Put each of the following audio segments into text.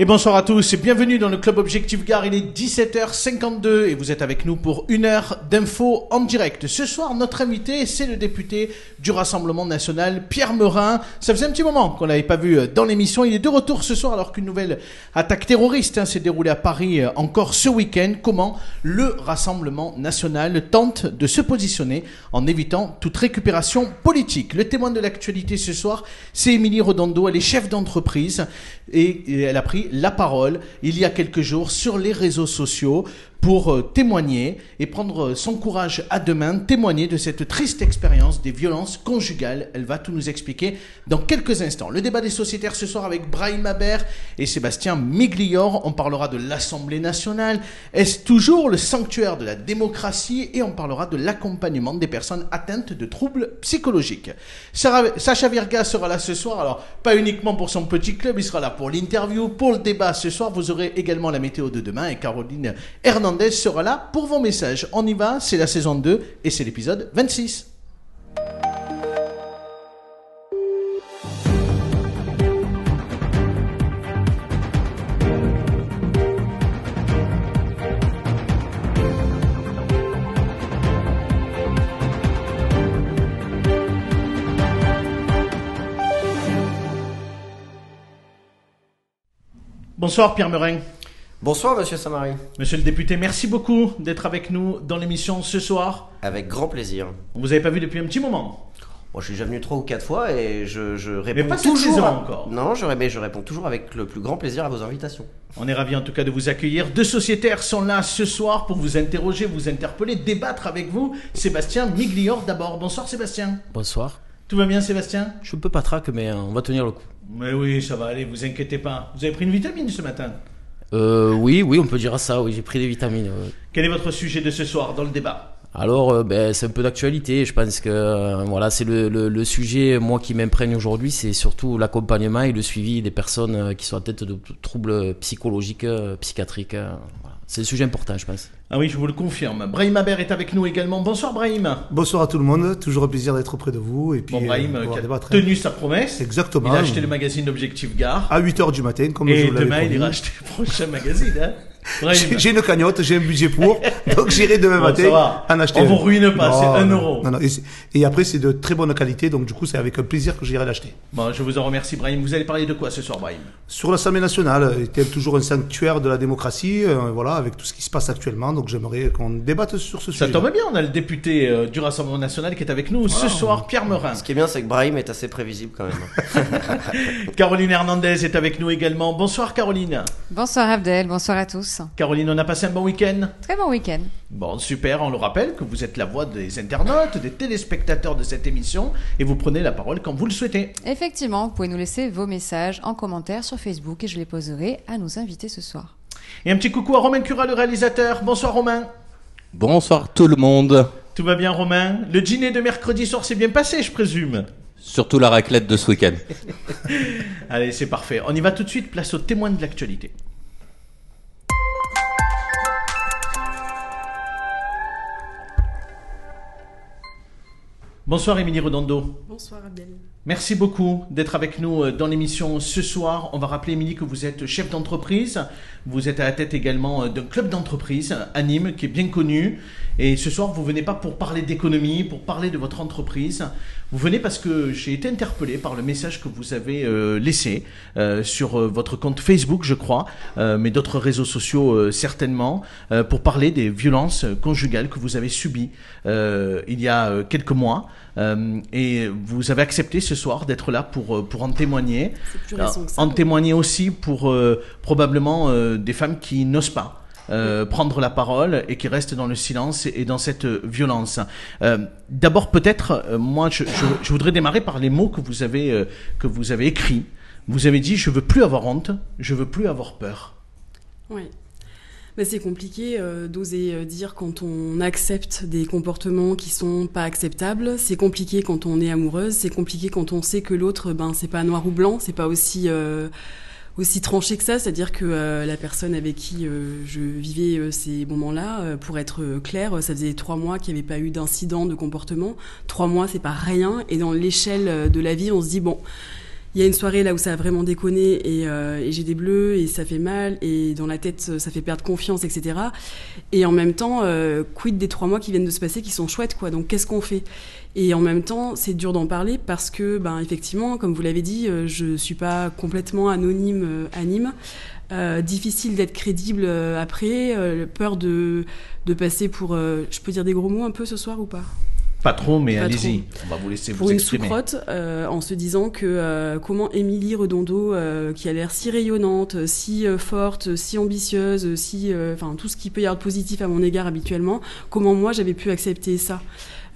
Et bonsoir à tous et bienvenue dans le Club Objectif Gare. Il est 17h52 et vous êtes avec nous pour une heure d'infos en direct. Ce soir, notre invité, c'est le député du Rassemblement National, Pierre Merin. Ça faisait un petit moment qu'on l'avait pas vu euh, dans l'émission. Il est de retour ce soir alors qu'une nouvelle attaque terroriste hein, s'est déroulée à Paris euh, encore ce week-end. Comment le Rassemblement National tente de se positionner en évitant toute récupération politique? Le témoin de l'actualité ce soir, c'est Émilie Redondo. Elle est chef d'entreprise et elle a pris la parole il y a quelques jours sur les réseaux sociaux pour euh, témoigner et prendre son courage à deux mains, témoigner de cette triste expérience des violences conjugales. Elle va tout nous expliquer dans quelques instants. Le débat des sociétaires ce soir avec Brahim Haber et Sébastien Miglior. On parlera de l'Assemblée nationale. Est-ce toujours le sanctuaire de la démocratie? Et on parlera de l'accompagnement des personnes atteintes de troubles psychologiques. Sacha Virga sera là ce soir. Alors, pas uniquement pour son petit club, il sera là pour l'interview, pour le débat ce soir. Vous aurez également la météo de demain et Caroline Hernandez sera là pour vos messages. On y va, c'est la saison 2 et c'est l'épisode 26. Bonsoir Pierre Merin. Bonsoir, monsieur Samari. Monsieur le député, merci beaucoup d'être avec nous dans l'émission ce soir. Avec grand plaisir. On vous avait pas vu depuis un petit moment. Moi, je suis déjà venu trois ou quatre fois et je, je réponds mais pas toujours. encore. Non, je, mais je réponds toujours avec le plus grand plaisir à vos invitations. On est ravis en tout cas de vous accueillir. Deux sociétaires sont là ce soir pour vous interroger, vous interpeller, débattre avec vous. Sébastien Miglior d'abord. Bonsoir Sébastien. Bonsoir. Tout va bien Sébastien? Je ne peux pas traquer, mais on va tenir le coup. Mais oui, ça va aller, vous inquiétez pas. Vous avez pris une vitamine ce matin? Euh, oui, oui, on peut dire ça. Oui, j'ai pris des vitamines. Quel est votre sujet de ce soir dans le débat? Alors, euh, ben, c'est un peu d'actualité. Je pense que euh, voilà, c'est le, le, sujet moi qui m'imprègne aujourd'hui, c'est surtout l'accompagnement et le suivi des personnes qui sont à tête de troubles psychologiques, psychiatriques. C'est un sujet important, je pense. Ah oui, je vous le confirme. Brahim Aber est avec nous également. Bonsoir Brahim. Bonsoir à tout le monde. Toujours un plaisir d'être auprès de vous. Et puis, bon, Brahim euh, qui a tenu sa promesse. Exactement. Il a acheté le magazine Objectif Gare. À 8h du matin, comme et je vous l'avais demain, il ira acheter le prochain magazine. Hein j'ai une cagnotte, j'ai un budget pour, donc j'irai demain matin en acheter. On vous ruine pas, c'est un euro. Non, non, et, après, c'est de très bonne qualité, donc du coup, c'est avec un plaisir que j'irai l'acheter. Bon, je vous en remercie, Brahim. Vous allez parler de quoi ce soir, Brahim? Sur l'Assemblée nationale, était toujours un sanctuaire de la démocratie, euh, voilà, avec tout ce qui se passe actuellement, donc j'aimerais qu'on débatte sur ce sujet. Ça tombe bien, on a le député euh, du Rassemblement national qui est avec nous ce soir, Pierre Merin. Ce qui est bien, c'est que Brahim est assez prévisible quand même. Caroline Hernandez est avec nous également. Bonsoir, Caroline. Bonsoir, Abdel. Bonsoir à tous. Caroline, on a passé un bon week-end Très bon week-end. Bon, super. On le rappelle que vous êtes la voix des internautes, des téléspectateurs de cette émission et vous prenez la parole quand vous le souhaitez. Effectivement, vous pouvez nous laisser vos messages en commentaire sur Facebook et je les poserai à nos invités ce soir. Et un petit coucou à Romain Cura, le réalisateur. Bonsoir, Romain. Bonsoir tout le monde. Tout va bien, Romain? Le dîner de mercredi soir s'est bien passé, je présume. Surtout la raclette de ce week-end. Allez, c'est parfait. On y va tout de suite. Place au témoin de l'actualité. Bonsoir Émilie Redondo. Bonsoir Abdel. Merci beaucoup d'être avec nous euh, dans l'émission ce soir. On va rappeler Émilie que vous êtes chef d'entreprise. Vous êtes à la tête également euh, d'un club d'entreprise à Nîmes qui est bien connu. Et ce soir, vous venez pas pour parler d'économie, pour parler de votre entreprise. Vous venez parce que j'ai été interpellé par le message que vous avez euh, laissé sur votre compte Facebook, je crois, mais d'autres réseaux sociaux certainement, pour parler des violences conjugales que vous avez subies il y a quelques mois. Euh, et vous avez accepté ce soir d'être là pour, euh, pour en témoigner. Plus récent que ça, en témoigner aussi pour euh, probablement des femmes qui n'osent pas. Prendre la parole et qui restent dans le silence et, dans cette violence. D'abord, peut-être, moi, je, voudrais démarrer par les mots que vous avez que vous avez écrits. Vous avez dit je veux plus avoir honte, je veux plus avoir peur. Oui c'est compliqué euh, d'oser euh, dire quand on accepte des comportements qui sont pas acceptables. C'est compliqué quand on est amoureuse. C'est compliqué quand on sait que l'autre, ben, c'est pas noir ou blanc. C'est pas aussi euh, aussi tranché que ça. C'est-à-dire que la personne avec qui je vivais ces moments-là, pour être clair, ça faisait trois mois qu'il n'y avait pas eu d'incident de comportement. Trois mois, c'est pas rien. Et dans l'échelle de la vie, on se dit bon il y a une soirée là où ça a vraiment déconné et, euh, j'ai des bleus et ça fait mal et dans la tête ça fait perdre confiance, etc. Et en même temps, euh, quid des trois mois qui viennent de se passer qui sont chouettes, quoi. Donc qu'est-ce qu'on fait? Et en même temps, c'est dur d'en parler parce que, ben effectivement, comme vous l'avez dit, euh, je suis pas complètement anonyme euh, à Nîmes. Euh, difficile d'être crédible euh, après, euh, peur de, de passer pour... euh, je peux dire des gros mots un peu ce soir ou pas? Pas trop, mais allez-y. On va vous laisser pour vous une exprimer. sous-crotte euh, en se disant que euh, comment Émilie Redondo, euh, qui a l'air si rayonnante, si euh, forte, si ambitieuse, si enfin tout ce qui peut y avoir de positif à mon égard habituellement, comment moi j'avais pu accepter ça?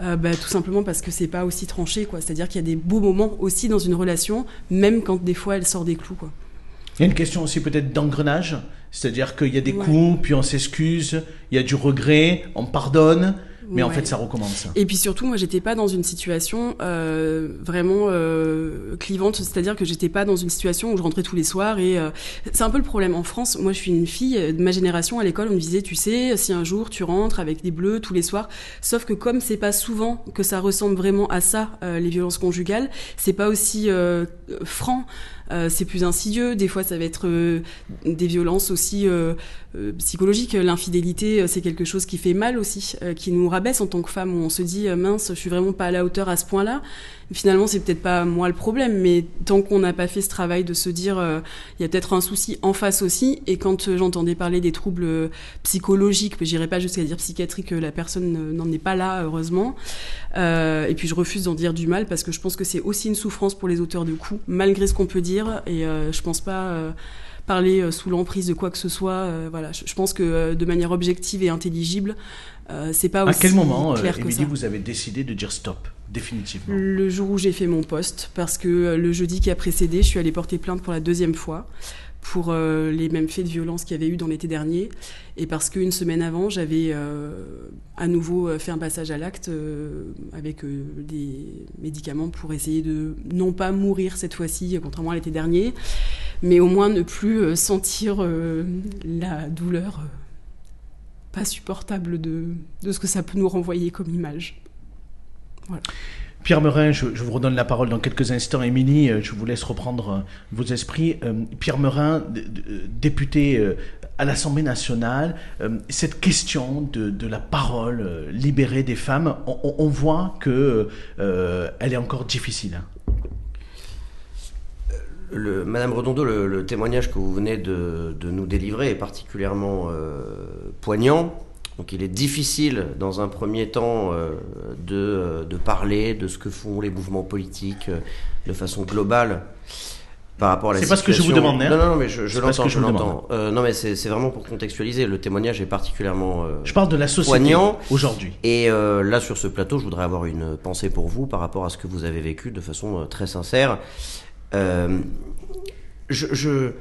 Bah, tout simplement parce que c'est pas aussi tranché quoi. C'est-à-dire qu'il y a des beaux moments aussi dans une relation, même quand des fois elle sort des clous quoi. Il y a une question aussi peut-être d'engrenage, c'est-à-dire qu'il y a des Ouais. coups, puis on s'excuse, il y a du regret, on pardonne, mais en fait ça recommence. Et puis surtout, moi, j'étais pas dans une situation euh, vraiment euh, clivante, c'est-à-dire que j'étais pas dans une situation où je rentrais tous les soirs. Et euh, c'est un peu le problème en France. Moi, je suis une fille euh, de ma génération à l'école. On me disait, tu sais, si un jour tu rentres avec des bleus tous les soirs, sauf que comme c'est pas souvent que ça ressemble vraiment à ça, euh, les violences conjugales, c'est pas aussi euh, franc. Euh, c'est plus insidieux. Des fois, ça va être euh, des violences aussi euh, psychologiques. L'infidélité, c'est quelque chose qui fait mal aussi, qui nous rabaisse en tant que femme. Où on se dit mince, je suis vraiment pas à la hauteur à ce point-là. Finalement, c'est peut-être pas moi le problème, mais tant qu'on n'a pas fait ce travail de se dire, il y a peut-être un souci en face aussi. Et quand j'entendais parler des troubles psychologiques, j'irai pas jusqu'à dire psychiatriques, euh, la personne n'en est pas là, heureusement. Et puis je refuse d'en dire du mal parce que je pense que c'est aussi une souffrance pour les auteurs de coups, malgré ce qu'on peut dire. Et euh, je pense pas euh, parler euh, sous l'emprise de quoi que ce soit. voilà, je, je pense que de manière objective et intelligible, c'est pas À aussi quel moment, clair que Émilie, ça. vous avez décidé de dire stop, définitivement? Le jour où j'ai fait mon poste, parce que le jeudi qui a précédé, je suis allée porter plainte pour la deuxième fois pour euh, les mêmes faits de violence qu'il y avait eu dans l'été dernier, et parce qu'une semaine avant, j'avais euh, à nouveau euh, fait un passage à l'acte avec des médicaments pour essayer de non pas mourir cette fois-ci, contrairement à l'été dernier, mais au moins ne plus sentir la douleur pas supportable de, de ce que ça peut nous renvoyer comme image. Pierre Merin, je, vous redonne la parole dans quelques instants. Émilie, euh, je vous laisse reprendre euh, vos esprits. Euh, Pierre Merin, député à l'Assemblée nationale, cette question de, la parole libérée des femmes, on, voit que euh, elle est encore difficile. Le, Madame Redondo, le, témoignage que vous venez de, nous délivrer est particulièrement poignant. Donc il est difficile dans un premier temps euh, de, euh, de parler de ce que font les mouvements politiques euh, de façon globale par rapport à la C'est pas ce que je vous demande, hein. Non, non, non, mais je, l'entends, je l'entends. Euh, non, mais c'est c'est vraiment pour contextualiser. Le témoignage est particulièrement euh, Je parle de la société Poignant. aujourd'hui. et euh, là, sur ce plateau, je voudrais avoir une pensée pour vous par rapport à ce que vous avez vécu de façon très sincère. Je, je,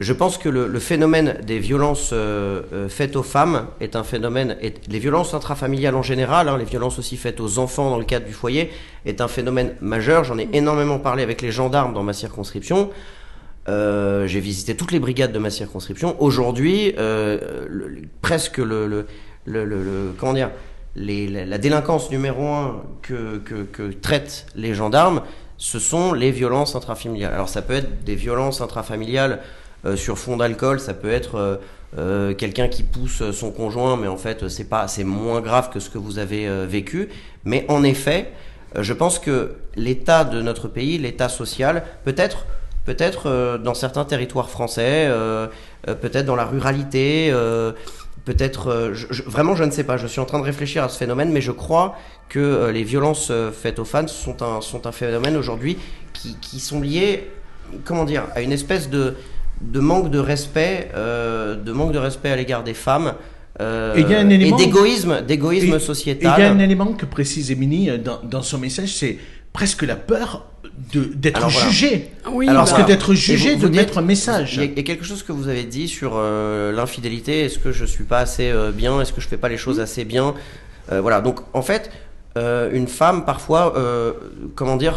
je pense que le, phénomène des violences euh, euh, faites aux femmes est un phénomène, les violences intrafamiliales en général, hein, les violences aussi faites aux enfants dans le cadre du foyer, est un phénomène majeur. J'en ai énormément parlé avec les gendarmes dans ma circonscription. Euh, j'ai visité toutes les brigades de ma circonscription. Aujourd'hui, presque le, comment dire, la, délinquance numéro un que, traitent les gendarmes, ce sont les violences intrafamiliales. Alors ça peut être des violences intrafamiliales sur fond d'alcool, ça peut être euh, euh, quelqu'un qui pousse son conjoint, mais en fait c'est pas, c'est moins grave que ce que vous avez euh, vécu. Mais en effet, euh, je pense que l'état de notre pays, l'état social, peut-être peut-être euh, dans certains territoires français, euh, euh, peut-être dans la ruralité, euh, peut-être euh, vraiment je ne sais pas. Je suis en train de réfléchir à ce phénomène, mais je crois que euh, les violences euh, faites aux femmes sont un sont un phénomène aujourd'hui qui, qui sont liés, comment dire, à une espèce de de manque de respect, euh, de manque de respect à l'égard des femmes. euh, Et d'égoïsme, d'égoïsme Et- Et il y a sociétal. un élément que précise Émilie euh, dans, dans son message, c'est presque la peur de- d'être voilà. jugé. Oui, Alors, Parce bah, que d'être jugé, vous- de vous mettre dites- un message. Il y, a, il y a quelque chose que vous avez dit sur euh, l'infidélité. Est-ce que je suis pas assez euh, bien? Est-ce que je fais pas les choses assez bien? Euh, Voilà. Donc en fait, euh, une femme parfois, euh, comment dire,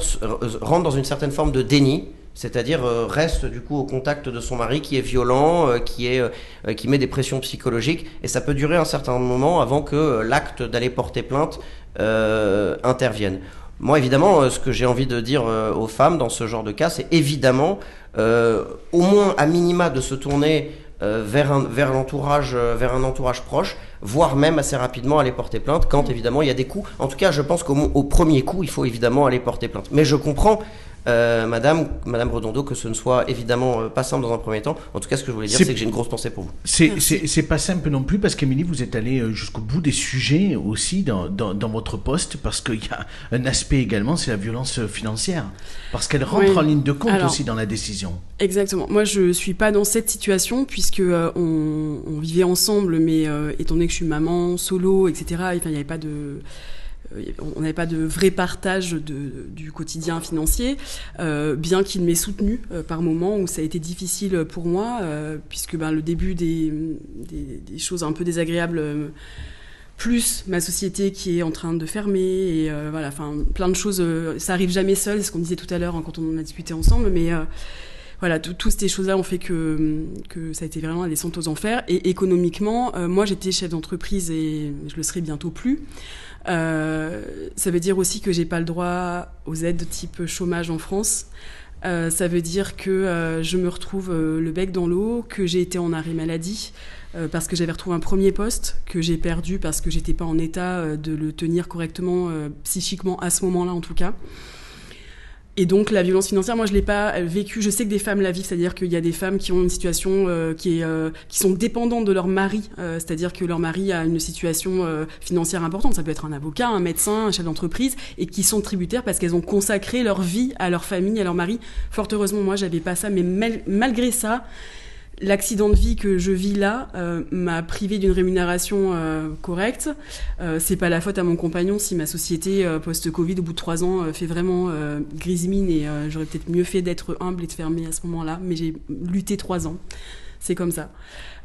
rentre dans une certaine forme de déni. C'est-à-dire euh, reste du coup au contact de son mari qui est violent, euh, qui est euh, qui met des pressions psychologiques, et ça peut durer un certain moment avant que l'acte d'aller porter plainte intervienne. Moi, évidemment, ce que j'ai envie de dire aux femmes dans ce genre de cas, c'est évidemment, au moins à minima, de se tourner vers un, vers l'entourage, vers un entourage proche, voire même assez rapidement aller porter plainte quand évidemment il y a des coups. En tout cas, je pense qu'au premier coup, il faut évidemment aller porter plainte. Mais je comprends. Euh, Madame, Madame Redondo, que ce ne soit évidemment euh, pas simple dans un premier temps. En tout cas, ce que je voulais dire, C'est- que j'ai une grosse pensée pour vous. C'est- pas simple non plus parce qu'Émilie, vous êtes allée euh, jusqu'au bout des sujets aussi dans, dans, dans votre poste parce qu'il y a un aspect également, c'est la violence financière. Parce qu'elle rentre Oui. en ligne de compte Alors- aussi dans la décision. Exactement. Moi, je suis pas dans cette situation puisque euh, on, on vivait ensemble, mais euh, étant donné que je suis maman, solo, etc. Il n'y avait pas de on n'avait pas de vrai partage du quotidien financier, euh, bien qu'il m'ait soutenu euh, par moments où ça a été difficile pour moi, euh, puisque ben, le début des, des, choses un peu désagréables, plus ma société qui est en train de fermer, et voilà, enfin plein de choses, ça arrive jamais seul, c'est ce qu'on disait tout à l'heure hein, quand on en a discuté ensemble, mais voilà, tout- toutes ces choses-là ont fait que, ça a été vraiment la descente aux enfers. Et économiquement, euh, moi j'étais chef d'entreprise et je le serai bientôt plus. Euh, ça veut dire aussi que j'ai pas le droit aux aides type chômage en France. Euh, ça veut dire que je me retrouve le bec dans l'eau, que j'ai été en arrêt maladie parce que j'avais retrouvé un premier poste que j'ai perdu parce que j'étais pas en état de le tenir correctement psychiquement à ce moment-là en tout cas. Et donc la violence financière, moi je l'ai pas vécue. Je sais que des femmes la vivent, c'est-à-dire qu'il y a des femmes qui ont une situation euh, qui est, euh, qui sont dépendantes de leur mari, euh, c'est-à-dire que leur mari a une situation euh, financière importante. Ça peut être un avocat, un médecin, un chef d'entreprise, et qui sont tributaires parce qu'elles ont consacré leur vie à leur famille, à leur mari. Fort heureusement, moi j'avais pas ça, mais mal- malgré ça. L'accident de vie que je vis là euh, m'a privé d'une rémunération euh, correcte. Euh, c'est pas la faute à mon compagnon si ma société euh, post-Covid au bout de trois ans euh, fait vraiment euh, grise mine et euh, j'aurais peut-être mieux fait d'être humble et de fermer à ce moment-là. Mais j'ai lutté trois ans. C'est comme ça.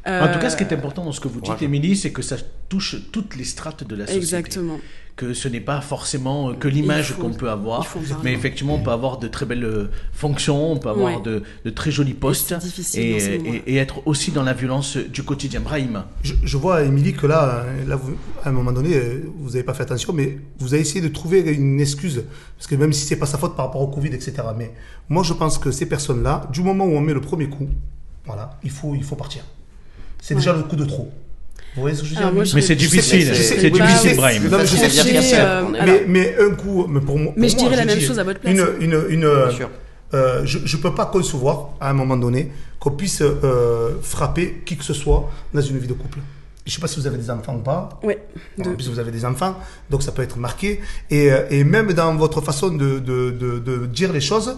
En tout cas, ce qui est important dans ce que vous dites. Émilie, c'est que ça touche toutes les strates de la société. Exactement. Que ce n'est pas forcément euh, que l'image qu'on peut avoir, mais effectivement, on peut avoir de très belles euh, fonctions, on peut avoir Ouais. de, de très jolis postes et, être aussi dans la violence du quotidien. Brahim, Je, je vois, Émilie, que là, là vous- à un moment donné, euh, vous n'avez pas fait attention, mais vous avez essayé de trouver une excuse. Parce que même si c'est pas sa faute par rapport au Covid, etc. Mais moi, je pense que ces personnes-là, du moment où on met le premier coup, voilà, il faut, il faut partir. C'est déjà le coup de trop. Vous voyez ce que je veux dire moi, Émilie je mais c'est difficile, c'est bah, difficile, oui. Brahim. Non, mais je sais que dire euh, mais, mais un coup, mais pour moi, Mais je dirais la même chose à votre place. Une, une, une, Bien sûr. euh, je ne peux pas concevoir, à un moment donné, qu'on puisse euh, frapper qui que ce soit dans une vie de couple. Je ne sais pas si vous avez des enfants ou pas. En De- plus, vous avez des enfants, donc ça peut être marqué. Et, euh, et même dans votre façon de, de, de, de dire les choses,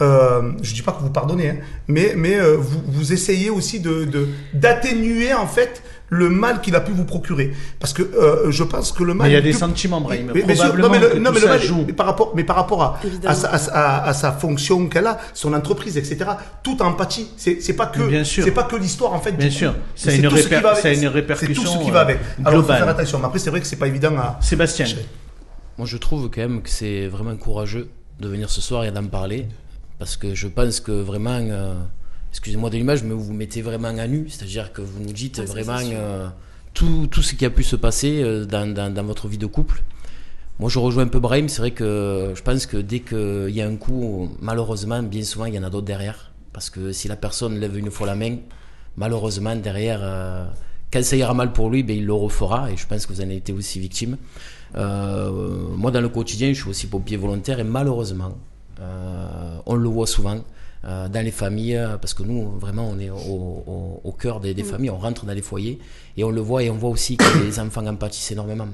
euh, je ne dis pas que vous pardonnez, hein, mais, mais euh, vous, vous essayez aussi de de- d'atténuer en fait le mal qu'il a pu vous procurer. Parce que euh, je pense que le mal... Mais il y a des sentiments, Brahim. mais, Probablement non, mais le, que non, tout mais le ça mal, joue. mais par rapport, mais par rapport à, sa, à sa- à sa fonction qu'elle a, son entreprise, etc. Toute empathie. C'est, c'est pas que, Bien sûr. c'est pas que l'histoire en fait. Bien sûr. C'est une ce réper- va avec. ça a une C'est- répercussion, C'est tout ce qui va avec. euh, Alors, faut faire attention. Mais après, c'est vrai que c'est pas évident à. Sébastien, Moi, je trouve quand même que c'est vraiment courageux de venir ce soir et d'en parler. Parce que je pense que vraiment, euh, excusez-moi de l'image, mais vous vous mettez vraiment à nu. C'est-à-dire que vous nous dites vraiment euh, tout, tout ce qui a pu se passer euh, dans, dans- dans votre vie de couple. Moi, je rejoins un peu Brahim. C'est vrai que je pense que dès qu'il y a un coup, malheureusement, bien souvent, il y en a d'autres derrière. Parce que si la personne lève une fois la main, malheureusement, derrière, euh, quand ça ira mal pour lui, ben, il le refera. Et je pense que vous en avez été aussi victime. Euh, moi, dans le quotidien, je suis aussi pompier volontaire et malheureusement, on le voit souvent euh, dans les familles, parce que nous, vraiment, on est au, au- au cœur des, des familles, on rentre dans les foyers et on le voit et on voit aussi que les enfants en pâtissent énormément.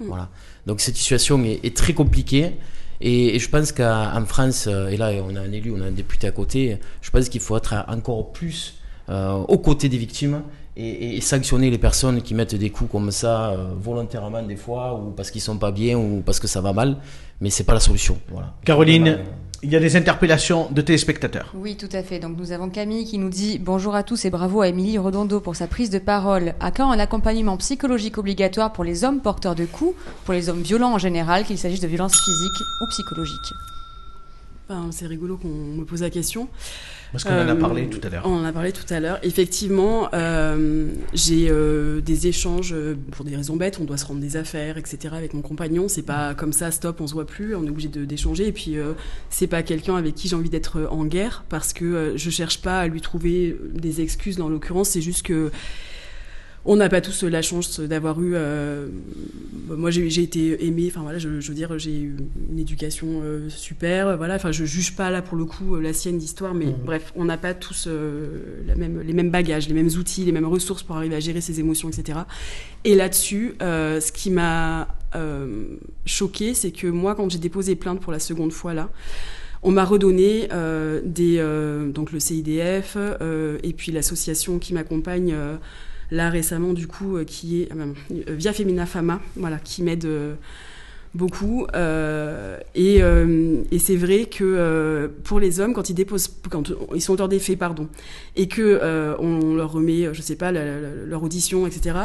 Voilà. Donc cette situation est, est très compliquée. Et, et je pense qu'en France, euh, et là on a un élu, on a un député à côté, je pense qu'il faut être encore plus euh, aux côtés des victimes et, et sanctionner les personnes qui mettent des coups comme ça euh, volontairement des fois ou parce qu'ils sont pas bien ou parce que ça va mal. Mais c'est pas la solution. Voilà. Caroline, il y a des interpellations de téléspectateurs. Oui, tout à fait. Donc nous avons Camille qui nous dit bonjour à tous et bravo à Émilie Redondo pour sa prise de parole. À quand un accompagnement psychologique obligatoire pour les hommes porteurs de coups, pour les hommes violents en général, qu'il s'agisse de violences physiques ou psychologiques? Enfin, c'est rigolo qu'on me pose la question. Parce qu'on en a Euh, parlé tout à l'heure. On en a parlé tout à l'heure. Effectivement, euh, j'ai euh, des échanges euh, pour des raisons bêtes. On doit se rendre des affaires, etc. Avec mon compagnon. C'est pas comme ça, stop, on se voit plus. On est obligé de- d'échanger. Et puis, euh, c'est pas quelqu'un avec qui j'ai envie d'être en guerre parce que euh, je cherche pas à lui trouver des excuses. Dans l'occurrence, c'est juste que on n'a pas tous la chance d'avoir eu. euh, moi, j'ai j'ai été aimée. Enfin voilà, je, je veux dire, j'ai eu une éducation euh, super. Voilà, enfin, je juge pas là pour le coup euh, la sienne d'histoire, mais bref, on n'a pas tous euh, la même, les mêmes bagages, les mêmes outils, les mêmes ressources pour arriver à gérer ses émotions, etc. Et là-dessus, ce qui m'a euh, choqué, c'est que moi, quand j'ai déposé plainte pour la seconde fois là. On m'a redonné euh, des euh, donc le CIDF euh, et puis l'association qui m'accompagne là récemment du coup euh, qui est euh, Via Femina Fama voilà qui m'aide euh, beaucoup euh, et, euh, et c'est vrai que euh, pour les hommes quand ils déposent quand ils sont auteurs des faits pardon et que on leur remet je sais pas leur audition etc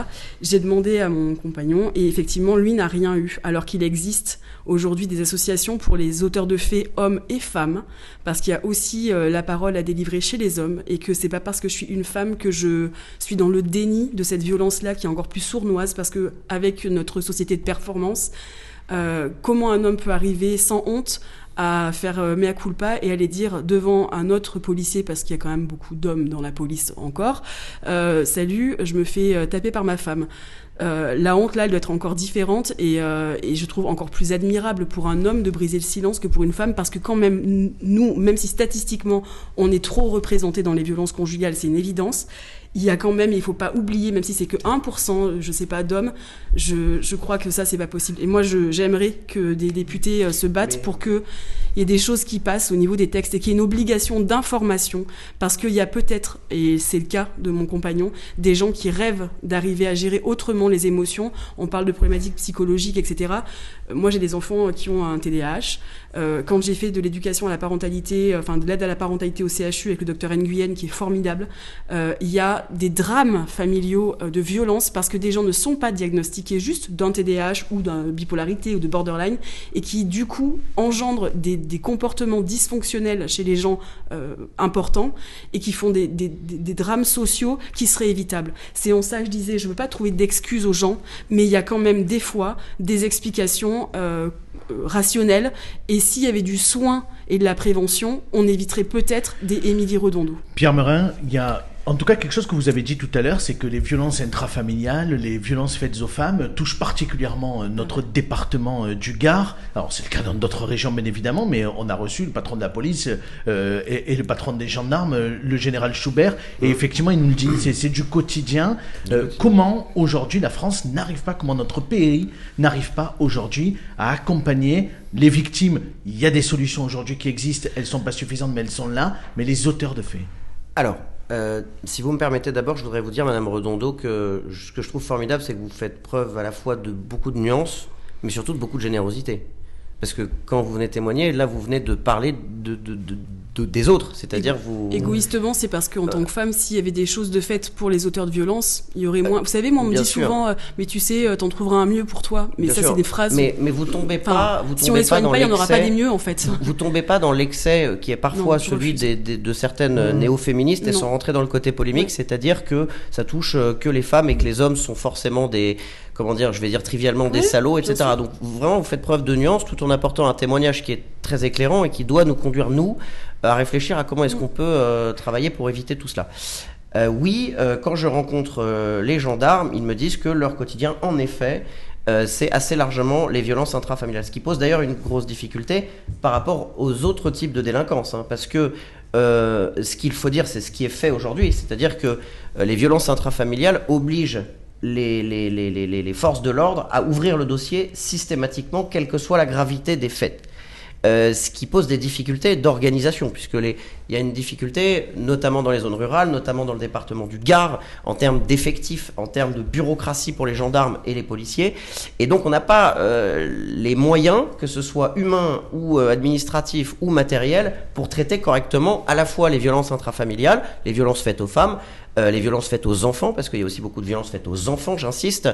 j'ai demandé à mon compagnon et effectivement lui n'a rien eu alors qu'il existe aujourd'hui des associations pour les auteurs de faits hommes et femmes parce qu'il y a aussi la parole à délivrer chez les hommes et que c'est pas parce que je suis une femme que je suis dans le déni de cette violence là qui est encore plus sournoise parce que avec notre société de performance euh, comment un homme peut arriver sans honte à faire euh, mea culpa et aller dire devant un autre policier, parce qu'il y a quand même beaucoup d'hommes dans la police encore, euh, salut, je me fais taper par ma femme. La honte là, elle doit être encore différente et, et je trouve encore plus admirable pour un homme de briser le silence que pour une femme parce que quand même nous, même si statistiquement on est trop représenté dans les violences conjugales, c'est une évidence. Il y a quand même, il faut pas oublier, même si c'est que 1%, je sais pas, d'hommes, je, je crois que ça c'est pas possible. Et moi, je- j'aimerais que des députés euh, se battent Mais- pour que il y ait des choses qui passent au niveau des textes et qu'il y ait une obligation d'information parce qu'il y a peut-être, et c'est le cas de mon compagnon, des gens qui rêvent d'arriver à gérer autrement les émotions. On parle de problématiques psychologiques, etc. Euh, Moi, j'ai des enfants qui ont un TDAH. Euh, quand j'ai fait de l'éducation à la parentalité, euh, enfin de l'aide à la parentalité au CHU avec le docteur Nguyen, qui est formidable, euh, il y a des drames familiaux de violence parce que des gens ne sont pas diagnostiqués juste d'un TDAH ou d'une bipolarité ou de borderline et qui du coup engendrent des, comportements dysfonctionnels chez les gens importants et qui font des, drames sociaux qui seraient évitables. C'est en ça que je disais, je veux pas trouver d'excuses aux gens, mais il y a quand même des fois des explications rationnelles et s'il y avait du soin et de la prévention, on éviterait peut-être des Émilie Redondo. Pierre Merin, il y a en tout cas quelque chose que vous avez dit tout à l'heure, c'est que les violences intrafamiliales, les violences faites aux femmes touchent particulièrement euh, notre département euh, du Gard. Alors c'est le cas dans d'autres régions bien évidemment, mais on a reçu le patron de la police euh, et, et le patron des gendarmes, le général Schubert, et effectivement il nous le dit, c'est- c'est du quotidien. Euh, comment aujourd'hui la France n'arrive pas, comment notre pays n'arrive pas aujourd'hui à accompagner les victimes Il y a des solutions aujourd'hui qui existent, elles sont pas suffisantes, mais elles sont là. Mais les auteurs de faits. Alors, euh, si vous me permettez d'abord, je voudrais vous dire, Madame Redondo, que ce que je trouve formidable, c'est que vous faites preuve à la fois de beaucoup de nuances, mais surtout de beaucoup de générosité. Parce que quand vous venez témoigner, là, vous venez de parler de, de- de- de- des autres, c'est-à-dire vous... Égoïstement, c'est parce qu'en tant que femme, s'il y avait des choses de faites pour les auteurs de violence, il y aurait moins. Vous savez, moi, on me bien dit sûr. souvent, euh, mais tu sais, euh, t'en trouveras un mieux pour toi. Mais Bien ça, c'est des phrases. Mais, mais vous tombez Enfin, pas, si on les pas soigne pas, il n'y en aura pas des mieux, en fait. Vous tombez pas dans l'excès euh, qui est parfois Non, celui refuse. des, des- de certaines euh, néo-féministes et sans rentrer dans le côté polémique, Ouais. c'est-à-dire que ça touche euh, que les femmes et que les hommes sont forcément des, comment dire, je vais dire trivialement des salauds, etc. Donc vous- vraiment, vous faites preuve de nuance tout en apportant un témoignage qui est très éclairant et qui doit nous conduire, nous, à réfléchir à comment est-ce qu'on peut euh, travailler pour éviter tout cela. Euh, oui, euh, quand je rencontre les gendarmes, ils me disent que leur quotidien, en effet, c'est assez largement les violences intrafamiliales. Ce qui pose d'ailleurs une grosse difficulté par rapport aux autres types de délinquance. hein, parce que ce qu'il faut dire, c'est ce qui est fait aujourd'hui. C'est-à-dire que les violences intrafamiliales obligent les, forces de l'ordre à ouvrir le dossier systématiquement, quelle que soit la gravité des faits. Euh, ce qui pose des difficultés d'organisation, puisque les, il y a une difficulté, notamment dans les zones rurales, notamment dans le département du Gard, en termes d'effectifs, en termes de bureaucratie pour les gendarmes et les policiers. Et donc, on n'a pas euh, les moyens, que ce soit humains ou euh, administratifs ou matériels, pour traiter correctement à la fois les violences intrafamiliales, les violences faites aux femmes, euh, les violences faites aux enfants, parce qu'il y a aussi beaucoup de violences faites aux enfants, j'insiste,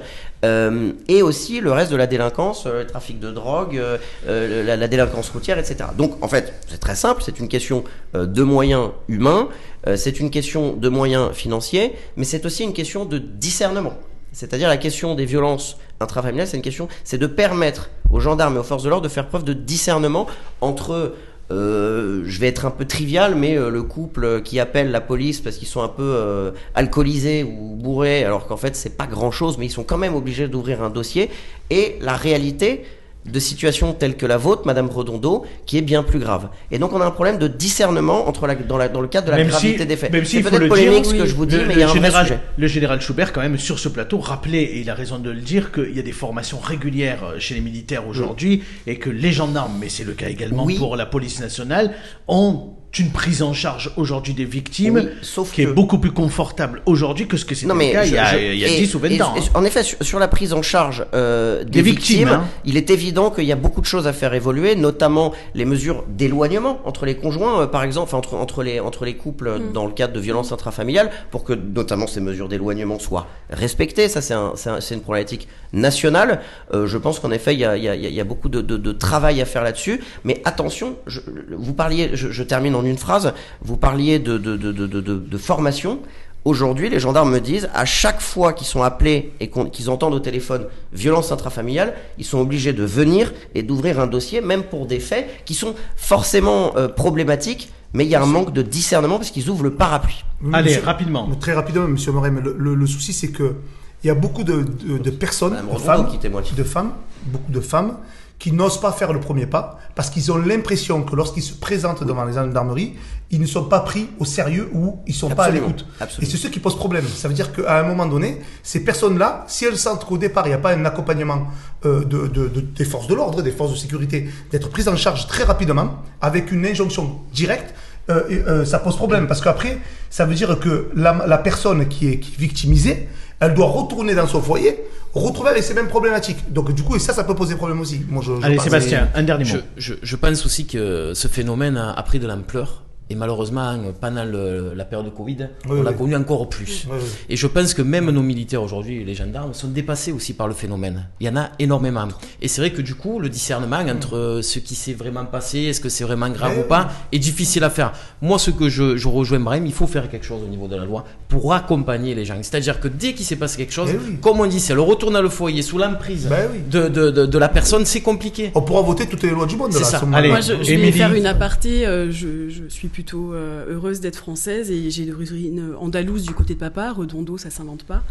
et aussi le reste de la délinquance, le trafic de drogue, la, délinquance routière, etc. Donc, en fait, c'est très simple, c'est une question de moyens humains, euh, c'est une question de moyens financiers, mais c'est aussi une question de discernement. C'est-à-dire la question des violences intrafamiliales, c'est une question, c'est de permettre aux gendarmes et aux forces de l'ordre de faire preuve de discernement entre euh, je vais être un peu trivial, mais euh, le couple qui appelle la police parce qu'ils sont un peu alcoolisés ou bourrés, alors qu'en fait c'est pas grand chose, mais ils sont quand même obligés d'ouvrir un dossier, et la réalité de situations telles que la vôtre, Madame Redondo, qui est bien plus grave. Et donc on a un problème de discernement entre la, dans, la, dans le cadre de la Même gravité si- des faits. même si, c'est peut-être le polémique dire, ce que oui. je vous dis, Le- mais il y a un vrai général, sujet. Le général Schubert, quand même, sur ce plateau, rappelait, et il a raison de le dire, qu'il y a des formations régulières euh, chez les militaires aujourd'hui, et que les gendarmes, mais c'est le cas également Oui. pour la police nationale, ont une prise en charge aujourd'hui des victimes Oui, sauf qui est beaucoup plus confortable aujourd'hui que ce que c'était le cas il y a, je- il y a et- 10 ou 20 et- ans. et hein. En effet, sur, sur la prise en charge euh, des, Des victimes, victimes, hein. il est évident qu'il y a beaucoup de choses à faire évoluer, notamment les mesures d'éloignement entre les conjoints, euh, par exemple, enfin, entre, entre, les, entre les couples euh, dans le cadre de violences intrafamiliales, pour que notamment ces mesures d'éloignement soient respectées. Ça, c'est un, une problématique nationale. Euh, je pense qu'en effet, il y a, il y a- il y a beaucoup de, de- de travail à faire là-dessus. Mais attention, je, vous parliez, je, je termine en une phrase, vous parliez de, de, de, de, de, de- de formation. Aujourd'hui, les gendarmes me disent, à chaque fois qu'ils sont appelés et qu'ils entendent au téléphone violence intrafamiliale, ils sont obligés de venir et d'ouvrir un dossier, même pour des faits qui sont forcément euh, problématiques, mais il y a un manque de discernement parce qu'ils ouvrent le parapluie. Oui, Allez, monsieur- rapidement. Très rapidement, Monsieur Moret, mais le, le- le souci, c'est que il y a beaucoup de, de- de personnes, femmes, qui de femmes, beaucoup de femmes, qui n'osent pas faire le premier pas parce qu'ils ont l'impression que lorsqu'ils se présentent devant les gendarmeries, ils ne sont pas pris au sérieux ou ils sont pas à l'écoute. Et c'est ce qui pose problème. Ça veut dire qu'à un moment donné, ces personnes-là, si elles sentent qu'au départ, il n'y a pas un accompagnement euh, de, de- de- des forces de l'ordre, des forces de sécurité, d'être prises en charge très rapidement, avec une injonction directe, euh, euh, ça pose problème. Parce qu'après, ça veut dire que la, la personne qui est, qui est victimisée, elle doit retourner dans son foyer, retrouver avec ces mêmes problématiques. Donc du coup, et ça, ça peut poser problème aussi. Moi, je, je Allez, pense. Sébastien, un dernier Je, mot. je, je pense aussi que ce phénomène a, a pris de l'ampleur. Et malheureusement, pendant le- la période de Covid, Oui, on l'a oui. connu encore plus. Et je pense que même nos militaires aujourd'hui, les gendarmes, sont dépassés aussi par le phénomène. Il y en a énormément. Et c'est vrai que du coup, le discernement entre ce qui s'est vraiment passé, est-ce que c'est vraiment grave ou pas, est difficile à faire. Moi, ce que je, je rejoins Brahim, il faut faire quelque chose au niveau de la loi pour accompagner les gens. C'est-à-dire que dès qu'il s'est passé quelque chose, Eh oui. comme on dit, c'est le retour dans le foyer sous l'emprise Ben oui. de, de, de, de la personne, c'est compliqué. On pourra voter toutes les lois du monde. C'est ça. Allez. Moi, je, je vais faire une aparté. euh, je, je suis plutôt euh, heureuse d'être française et j'ai d'origine andalouse du côté de papa. Redondo, ça s'invente pas.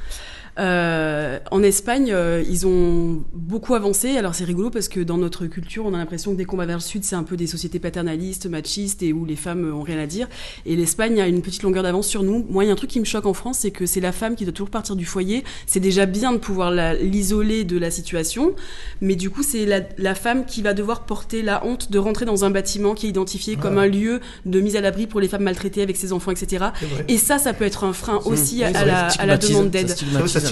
Euh, en Espagne, euh, ils ont beaucoup avancé. Alors c'est rigolo parce que dans notre culture, on a l'impression que dès qu'on va vers le sud, c'est un peu des sociétés paternalistes, machistes et où les femmes ont rien à dire. Et l'Espagne a une petite longueur d'avance sur nous. Moi, il y a un truc qui me choque en France, c'est que c'est la femme qui doit toujours partir du foyer. C'est déjà bien de pouvoir l'isoler de la situation, mais du coup, c'est la, la femme qui va devoir porter la honte de rentrer dans un bâtiment qui est identifié comme un lieu de mise à l'abri pour les femmes maltraitées avec ses enfants, etc. Et ça, ça peut être un frein aussi à, Oui, à c'est la, à demande d'aide.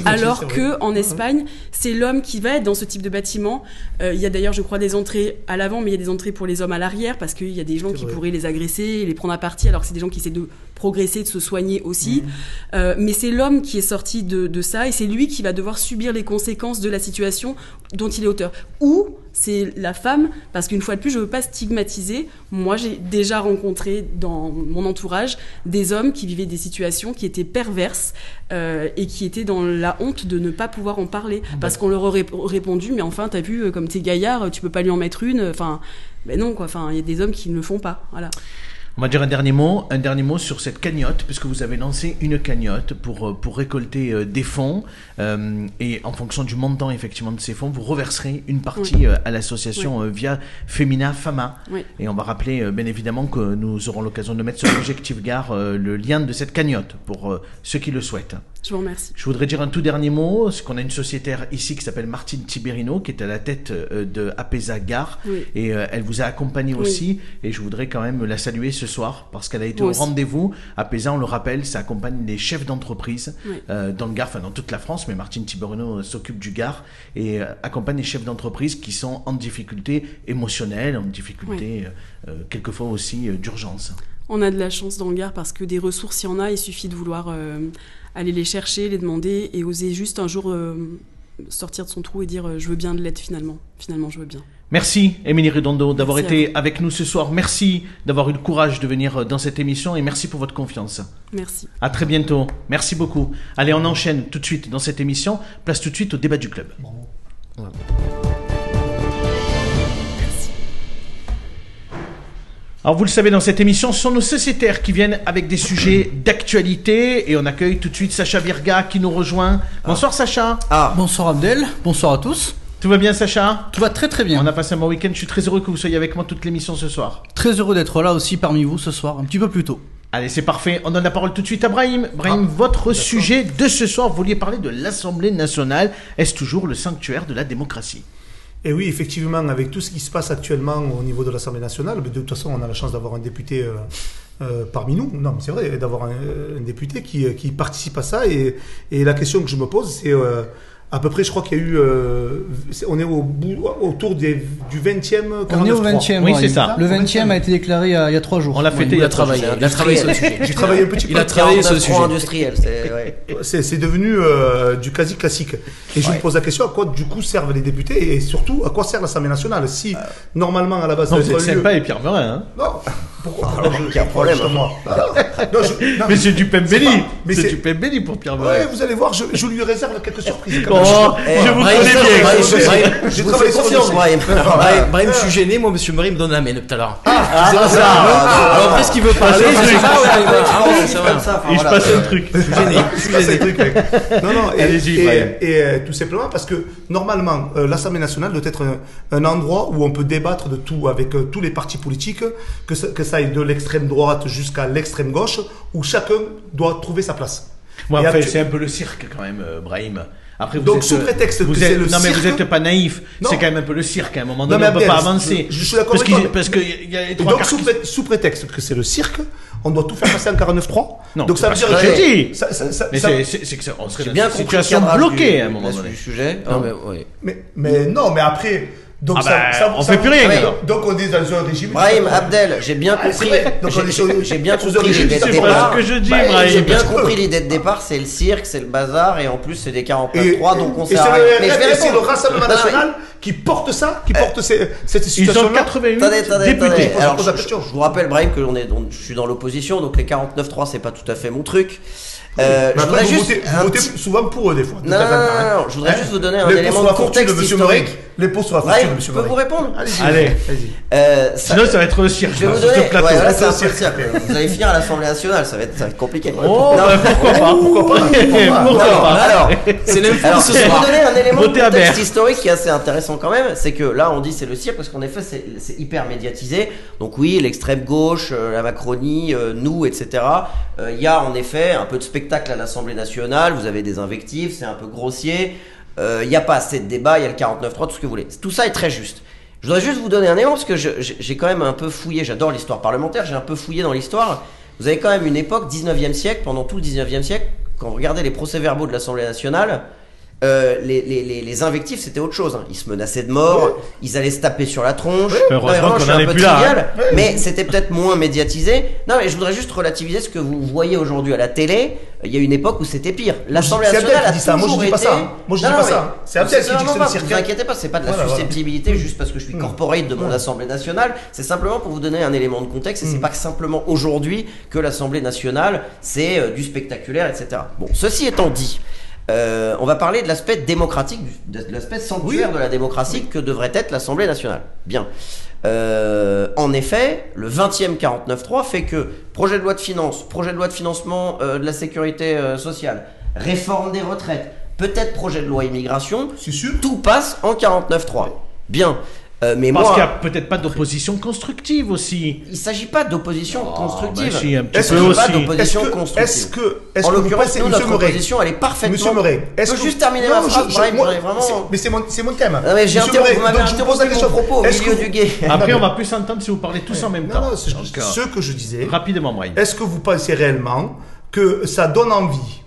Alors que en. Espagne, c'est l'homme qui va être dans ce type de bâtiment. Euh, il y a d'ailleurs, je crois, des entrées à l'avant, mais il y a des entrées pour les hommes à l'arrière parce qu'il y a des gens qui pourraient les agresser et les prendre à partie, alors que c'est des gens qui essaient de progresser, de se soigner aussi. Mmh. Euh, mais c'est l'homme qui est sorti de, de ça et c'est lui qui va devoir subir les conséquences de la situation dont il est auteur. Ou c'est la femme, parce qu'une fois de plus, je veux pas stigmatiser. Moi, j'ai déjà rencontré dans mon entourage des hommes qui vivaient des situations qui étaient perverses euh, et qui étaient dans la honte de ne pas pouvoir en parler, parce qu'on leur aurait répondu, mais enfin, t'as vu, euh, comme t'es gaillard, tu peux pas lui en mettre une. Enfin, ben non, quoi. Enfin, il y a des hommes qui ne le font pas. Voilà. On va dire un dernier mot, un dernier mot sur cette cagnotte, puisque vous avez lancé une cagnotte pour, euh, pour récolter euh, des fonds, euh, et en fonction du montant effectivement de ces fonds, vous reverserez une partie Oui. euh, à l'association euh, via Femina Fama. Oui. Et on va rappeler bien évidemment que nous aurons l'occasion de mettre sur Objectif Gare le lien de cette cagnotte pour ceux qui le souhaitent. Je vous remercie. Je voudrais dire un tout dernier mot, c'est qu'on a une sociétaire ici qui s'appelle Martine Tiberino, qui est à la tête de Apesa Gare, et elle vous a accompagné aussi, et je voudrais quand même la saluer ce soir, parce qu'elle a été Moi au rendez-vous. Apesa, on le rappelle, ça accompagne les chefs d'entreprise dans le Gard, enfin dans toute la France, mais Martine Tiberino euh, s'occupe du Gard, et euh, accompagne les chefs d'entreprise qui sont en difficulté émotionnelle, en difficulté euh, euh, quelquefois aussi d'urgence. On a de la chance dans le Gard parce que des ressources, il y en a, il suffit de vouloir euh, aller les chercher, les demander et oser juste un jour euh, sortir de son trou et dire euh, je veux bien de l'aide finalement. Finalement, je veux bien. Merci, Émilie Redondo, d'avoir Merci été avec nous ce soir. Merci d'avoir eu le courage de venir euh, dans cette émission et merci pour votre confiance. Merci. À très bientôt. Merci beaucoup. Allez, on enchaîne tout de suite dans cette émission. Place tout de suite au débat du club. Alors vous le savez, dans cette émission, ce sont nos sociétaires qui viennent avec des sujets d'actualité et on accueille tout de suite Sacha Virga qui nous rejoint. Bonsoir Sacha. Ah, Bonsoir Abdel, bonsoir à tous. Tout va bien Sacha? Tout va très très bien. On a passé un bon week-end. Je suis très heureux que vous soyez avec moi toute l'émission ce soir. Très heureux d'être là aussi parmi vous ce soir, un petit peu plus tôt. Allez, c'est parfait. On donne la parole tout de suite à Brahim. Brahim, votre sujet de ce soir, vous vouliez parler de l'Assemblée nationale. Est-ce toujours le sanctuaire de la démocratie? Et oui, effectivement, avec tout ce qui se passe actuellement au niveau de l'Assemblée nationale, de toute façon, on a la chance d'avoir un député euh, euh, parmi nous. Non, mais c'est vrai, d'avoir un, un député qui, euh, qui participe à ça. Et, et la question que je me pose, c'est euh, à peu près, je crois qu'il y a eu. euh, c'est- on est au bout, autour des, du 20e. On est au 49.3. 20e. Oui, c'est ça. Le 20e a été déclaré il y a, il y a trois jours. On l'a fêté il y Il a travaillé, jours. il a travaillé sur le sujet. J'ai travaillé un petit peu. Il a travaillé sur le 49.3 sujet. industriel, c'est ouais. C'est c'est devenu euh, du quasi classique. Et je me pose la question à quoi du coup servent les députés et surtout à quoi sert l'Assemblée nationale Si normalement à la base Non, lieu- sympa et Pierre Merin. Hein Non, pourquoi alors, pourquoi je- il y a un problème, pourquoi hein. justement Non, je- non, mais c'est du Pembelli. c'est du Pembelli pour Pierre. Ouais, vous allez voir, je, je lui réserve quelques surprises. quand Bon, même. Eh, je vous Brahim, connais bien. Brahim, j'ai- Brahim, je travaillé confiance, Brahim. Brahim, Brahim, je suis gêné, moi, monsieur Marie me donne la main tout à l'heure. Ah, C'est ça. Alors après, ce qu'il veut pas, Allez, c'est je- ça, ouais, ouais, ah ouais, ça va. Comme ça, enfin, Il se passe un truc. Je suis gêné, je suis gêné. Non, non, et, Allez-y, et- Brahim. et, euh, tout simplement parce que normalement, euh, l'Assemblée nationale doit être un, endroit où on peut débattre de tout avec euh, tous les partis politiques, que ça aille de l'extrême droite jusqu'à l'extrême gauche, où chacun doit trouver sa place. Ouais, Et enfin, actu- c'est un peu le cirque quand même, euh, Brahim. Après, vous Donc, êtes, sous euh, prétexte vous que êtes- c'est le Non, mais vous cirque- n'êtes pas naïf. Non. C'est quand même un peu le cirque. À un moment Non, donné, mais on ne peut pas avancer. je- je suis d'accord parce avec qu'il toi. parce qu'il y a les trois donc, sous, qui- sous prétexte que c'est le cirque, on doit tout faire passer en 49.3. Non, donc c'est ça pas veut ce dire que j'ai dit. ça- ça- ça- Mais c'est- que ça- on serait bien une situation bloquée à un moment donné. du sujet. Non. Mais, mais non, mais après. Donc Ah ça, bah, ça- on ça- fait plus rien, alors. Donc on est dans un régime. Brahim, Abdel, j'ai bien Ah, compris. Donc, J'ai- bien compris régime, l'idée de départ. ce que je dis, Bah, Brahim. J'ai bien compris l'idée de départ, c'est le cirque, c'est le bazar, et en plus c'est des Et, 49.3, donc on rien. Mais c'est le. Rassemblement national qui porte ça, qui porte ces- cette Ils sont situation-là. 88 Attendez, attendez, députés. Alors, je, vous rappelle, Brahim, que est, je suis dans l'opposition, donc les 49.3, c'est pas tout à fait mon truc. Euh, je voudrais vous juste. votez, vous un votez petit- souvent pour eux, des fois. de Non, non, hein. non, non, je voudrais Hein juste vous donner un élément de contexte Monsieur historique. Morec. L'impôt sur la fortune de je Monsieur peux Morec. vous répondre Allez-y. Allez. Vas-y. Euh, ça- Sinon, ça va être le cirque. Je vais là, vous donner. ouais, un cirque. Vous allez finir à l'Assemblée nationale, ça va être, ça va être compliqué. Oh, Non, bah, pourquoi pas Pourquoi pas Pourquoi pas alors, C'est l'info ce je vais soir. vous donner un élément de contexte historique qui est assez intéressant quand même. C'est que là, on dit c'est le cirque parce qu'en effet, c'est c'est hyper médiatisé. Donc oui, l'extrême gauche, euh, la Macronie, euh, nous, etc. Euh, Il y a en effet un peu de spectacle à l'Assemblée nationale. Vous avez des invectives, c'est un peu grossier. Euh, Il n'y a pas assez de débat. Il y a le 49.3, tout ce que vous voulez. Tout ça est très juste. Je voudrais juste vous donner un élément parce que j'ai quand même un peu fouillé. J'adore l'histoire parlementaire. J'ai un peu fouillé dans l'histoire. Vous avez quand même une époque, 19e siècle, pendant tout le 19e siècle, quand vous regardez les procès-verbaux de l'Assemblée nationale, euh, les, les, les, les invectives c'était autre chose. hein. Ils se menaçaient de mort, ils allaient se taper sur la tronche. Non, Heureusement mais vraiment, je suis un peu trivial, hein. mais c'était peut-être moins médiatisé. Non, mais je voudrais juste relativiser ce que vous voyez aujourd'hui à la télé. Il y a une époque où c'était pire. L'Assemblée nationale a dit ça. Moi, je dis pas été- ça. Moi, je dis Non, pas ça. C'est Abdel qui dit que c'est le pas, cirque. Vous inquiétez pas, c'est pas de la Voilà, voilà. susceptibilité juste parce que je suis corporate de mon Assemblée nationale. C'est simplement pour vous donner un élément de contexte. Et c'est pas que simplement aujourd'hui que l'Assemblée nationale c'est euh, du spectaculaire, etc. Bon, ceci étant dit. Euh, on va parler de l'aspect démocratique, de l'aspect sanctuaire de la démocratie que devrait être l'Assemblée nationale. Bien. Euh, en effet, le 20e 49.3 fait que projet de loi de finances, projet de loi de financement euh, de la sécurité sociale, réforme des retraites, peut-être projet de loi immigration, sûr. tout passe en 49.3. Bien. Euh, mais Parce moi, qu'il n'y a peut-être pas d'opposition constructive aussi. il s'agit pas d'opposition Oh, constructive. bah si, Est-ce que- s'agit pas aussi. d'opposition Est-ce que, constructive. est-ce que, est-ce en l'occurrence, nous, notre Morey, opposition, elle est parfaitement. Monsieur Morey, est-ce Je peux que juste terminer Non, ma phrase, je- Brian, moi, j'aurais vraiment- c'est- Mais c'est mon, c'est mon thème. Non, mais j'ai Monsieur interrompu, vous m'avez interrompu mon question. propos au Est-ce milieu que du guet. Après, on va plus s'entendre si vous parlez tous en même temps. ce que je disais. Rapidement, Brian. Est-ce que vous pensez réellement que ça donne envie